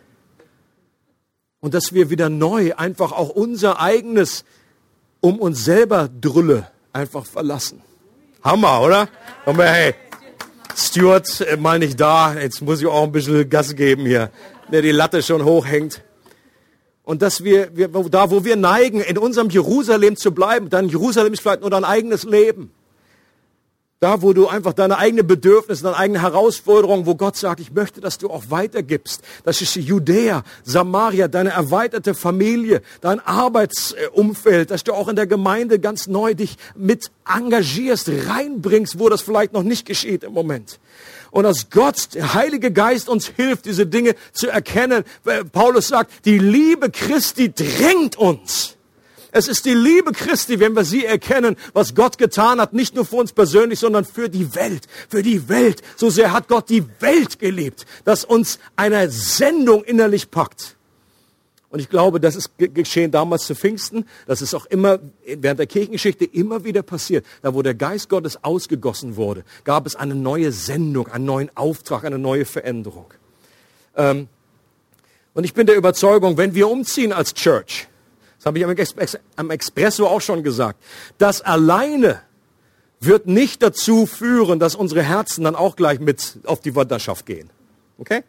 und dass wir wieder neu einfach auch unser eigenes um uns selber Drülle einfach verlassen. Hammer, oder? Aber hey, Stuart äh, mal nicht da, jetzt muss ich auch ein bisschen Gas geben hier, der die Latte schon hochhängt. Und dass wir, wir, da wo wir neigen, in unserem Jerusalem zu bleiben, dann Jerusalem ist vielleicht nur dein eigenes Leben. Da, wo du einfach deine eigene Bedürfnisse, deine eigene Herausforderung, wo Gott sagt, ich möchte, dass du auch weitergibst. Das ist Judäa, Samaria, deine erweiterte Familie, dein Arbeitsumfeld, dass du auch in der Gemeinde ganz neu dich mit engagierst, reinbringst, wo das vielleicht noch nicht geschieht im Moment. Und dass Gott, der Heilige Geist uns hilft, diese Dinge zu erkennen. Paulus sagt, die Liebe Christi drängt uns. Es ist die Liebe Christi, wenn wir sie erkennen, was Gott getan hat, nicht nur für uns persönlich, sondern für die Welt, für die Welt. So sehr hat Gott die Welt gelebt, dass uns eine Sendung innerlich packt. Und ich glaube, das ist geschehen damals zu Pfingsten. Das ist auch immer während der Kirchengeschichte immer wieder passiert. Da, wo der Geist Gottes ausgegossen wurde, gab es eine neue Sendung, einen neuen Auftrag, eine neue Veränderung. Ähm, und ich bin der Überzeugung, wenn wir umziehen als Church, das habe ich am Expresso auch schon gesagt. Das alleine wird nicht dazu führen, dass unsere Herzen dann auch gleich mit auf die Wanderschaft gehen. Okay?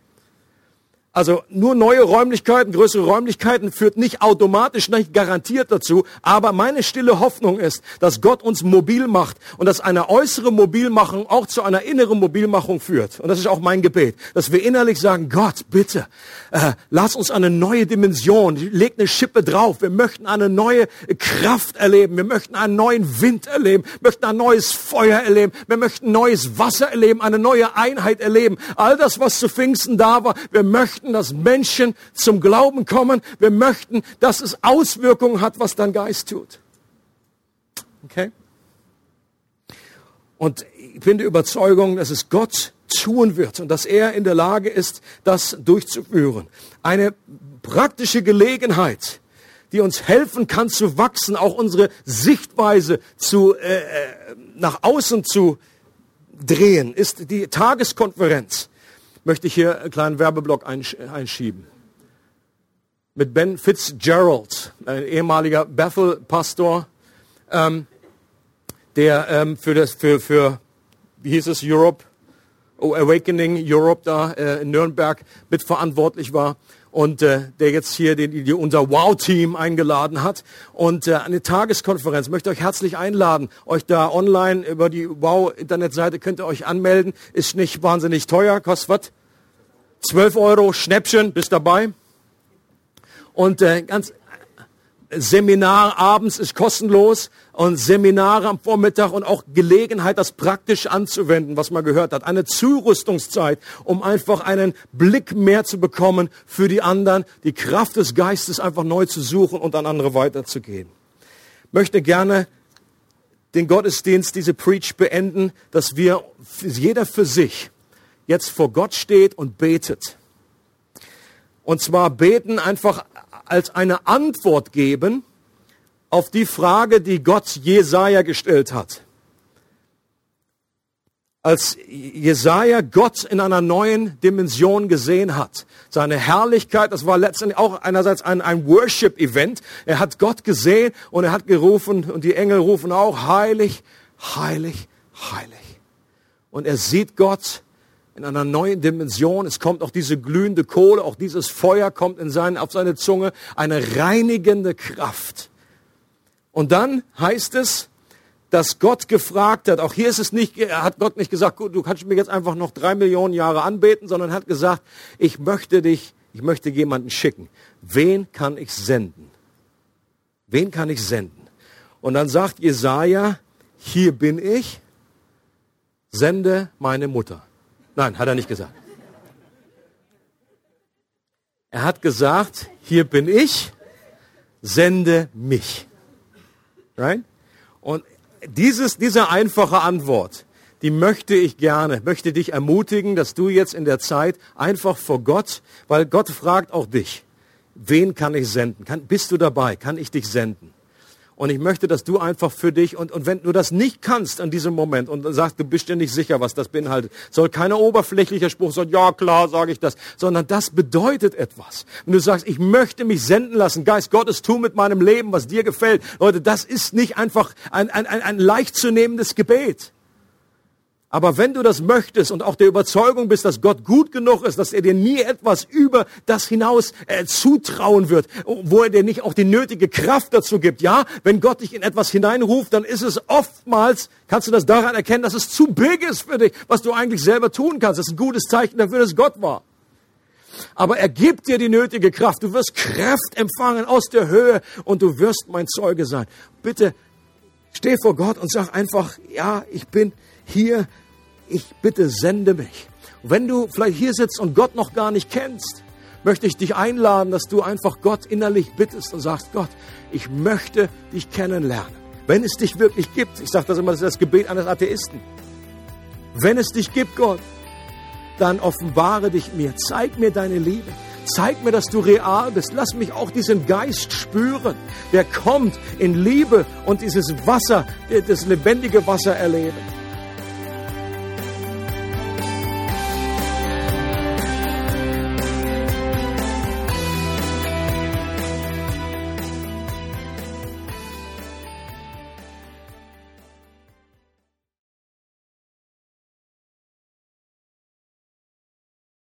Also nur neue Räumlichkeiten, größere Räumlichkeiten führt nicht automatisch, nicht garantiert dazu. Aber meine stille Hoffnung ist, dass Gott uns mobil macht und dass eine äußere Mobilmachung auch zu einer inneren Mobilmachung führt. Und das ist auch mein Gebet, dass wir innerlich sagen, Gott, bitte, äh, lass uns eine neue Dimension, leg eine Schippe drauf. Wir möchten eine neue Kraft erleben. Wir möchten einen neuen Wind erleben, möchten ein neues Feuer erleben. Wir möchten neues Wasser erleben, eine neue Einheit erleben. All das, was zu Pfingsten da war, wir möchten möchten, dass Menschen zum Glauben kommen. Wir möchten, dass es Auswirkungen hat, was dein Geist tut. Okay? Und ich bin der Überzeugung, dass es Gott tun wird und dass er in der Lage ist, das durchzuführen. Eine praktische Gelegenheit, die uns helfen kann zu wachsen, auch unsere Sichtweise zu, äh, äh nach außen zu drehen, ist die Tageskonferenz möchte ich hier einen kleinen Werbeblock einschieben. Mit Ben Fitzgerald, ein ehemaliger Bethel-Pastor, ähm, der ähm, für das, für, für, wie hieß es, Europe, oh, Awakening Europe da äh, in Nürnberg mitverantwortlich war. Und äh, der jetzt hier den, die, unser Wow-Team eingeladen hat. Und äh, eine Tageskonferenz möchte euch herzlich einladen. Euch da online über die Wow-Internetseite könnt ihr euch anmelden. Ist nicht wahnsinnig teuer, kostet was? 12 Euro, Schnäppchen, bist dabei. Und äh, ganz Seminar abends ist kostenlos und Seminare am Vormittag und auch Gelegenheit, das praktisch anzuwenden, was man gehört hat. Eine Zurüstungszeit, um einfach einen Blick mehr zu bekommen für die anderen, die Kraft des Geistes einfach neu zu suchen und an andere weiterzugehen. Möchte gerne den Gottesdienst, diese Preach beenden, dass wir jeder für sich jetzt vor Gott steht und betet. Und zwar beten einfach als eine Antwort geben auf die Frage, die Gott Jesaja gestellt hat. Als Jesaja Gott in einer neuen Dimension gesehen hat, seine Herrlichkeit, das war letztendlich auch einerseits ein, ein Worship-Event. Er hat Gott gesehen und er hat gerufen und die Engel rufen auch heilig, heilig, heilig. Und er sieht Gott in einer neuen Dimension. Es kommt auch diese glühende Kohle, auch dieses Feuer kommt in sein, auf seine Zunge, eine reinigende Kraft. Und dann heißt es, dass Gott gefragt hat, auch hier ist es nicht, hat Gott nicht gesagt, gut, du kannst mir jetzt einfach noch drei Millionen Jahre anbeten, sondern hat gesagt, ich möchte dich, ich möchte jemanden schicken. Wen kann ich senden? Wen kann ich senden? Und dann sagt Jesaja, hier bin ich, sende meine Mutter. Nein, hat er nicht gesagt. Er hat gesagt, hier bin ich, sende mich. Right? Und dieses, diese einfache Antwort, die möchte ich gerne, möchte dich ermutigen, dass du jetzt in der Zeit einfach vor Gott, weil Gott fragt auch dich, wen kann ich senden? Kann, bist du dabei? Kann ich dich senden? Und ich möchte, dass du einfach für dich, und, und wenn du das nicht kannst an diesem Moment und sagst, du bist dir nicht sicher, was das beinhaltet, soll kein oberflächlicher Spruch sein, ja klar, sage ich das, sondern das bedeutet etwas. Wenn du sagst, ich möchte mich senden lassen, Geist Gottes, tu mit meinem Leben, was dir gefällt. Leute, das ist nicht einfach ein, ein, ein, ein leicht zu nehmendes Gebet. Aber wenn du das möchtest und auch der Überzeugung bist, dass Gott gut genug ist, dass er dir nie etwas über das hinaus äh, zutrauen wird, wo er dir nicht auch die nötige Kraft dazu gibt, ja, wenn Gott dich in etwas hineinruft, dann ist es oftmals, kannst du das daran erkennen, dass es zu big ist für dich, was du eigentlich selber tun kannst. Das ist ein gutes Zeichen dafür, dass Gott war. Aber er gibt dir die nötige Kraft. Du wirst Kraft empfangen aus der Höhe und du wirst mein Zeuge sein. Bitte steh vor Gott und sag einfach, ja, ich bin hier, ich bitte sende mich. wenn du vielleicht hier sitzt und Gott noch gar nicht kennst, möchte ich dich einladen, dass du einfach Gott innerlich bittest und sagst, Gott, ich möchte dich kennenlernen. Wenn es dich wirklich gibt, ich sage das immer, das ist das Gebet eines Atheisten. Wenn es dich gibt, Gott, dann offenbare dich mir, zeig mir deine Liebe. Zeig mir, dass du real bist. Lass mich auch diesen Geist spüren, der kommt in Liebe und dieses Wasser, das lebendige Wasser erleben.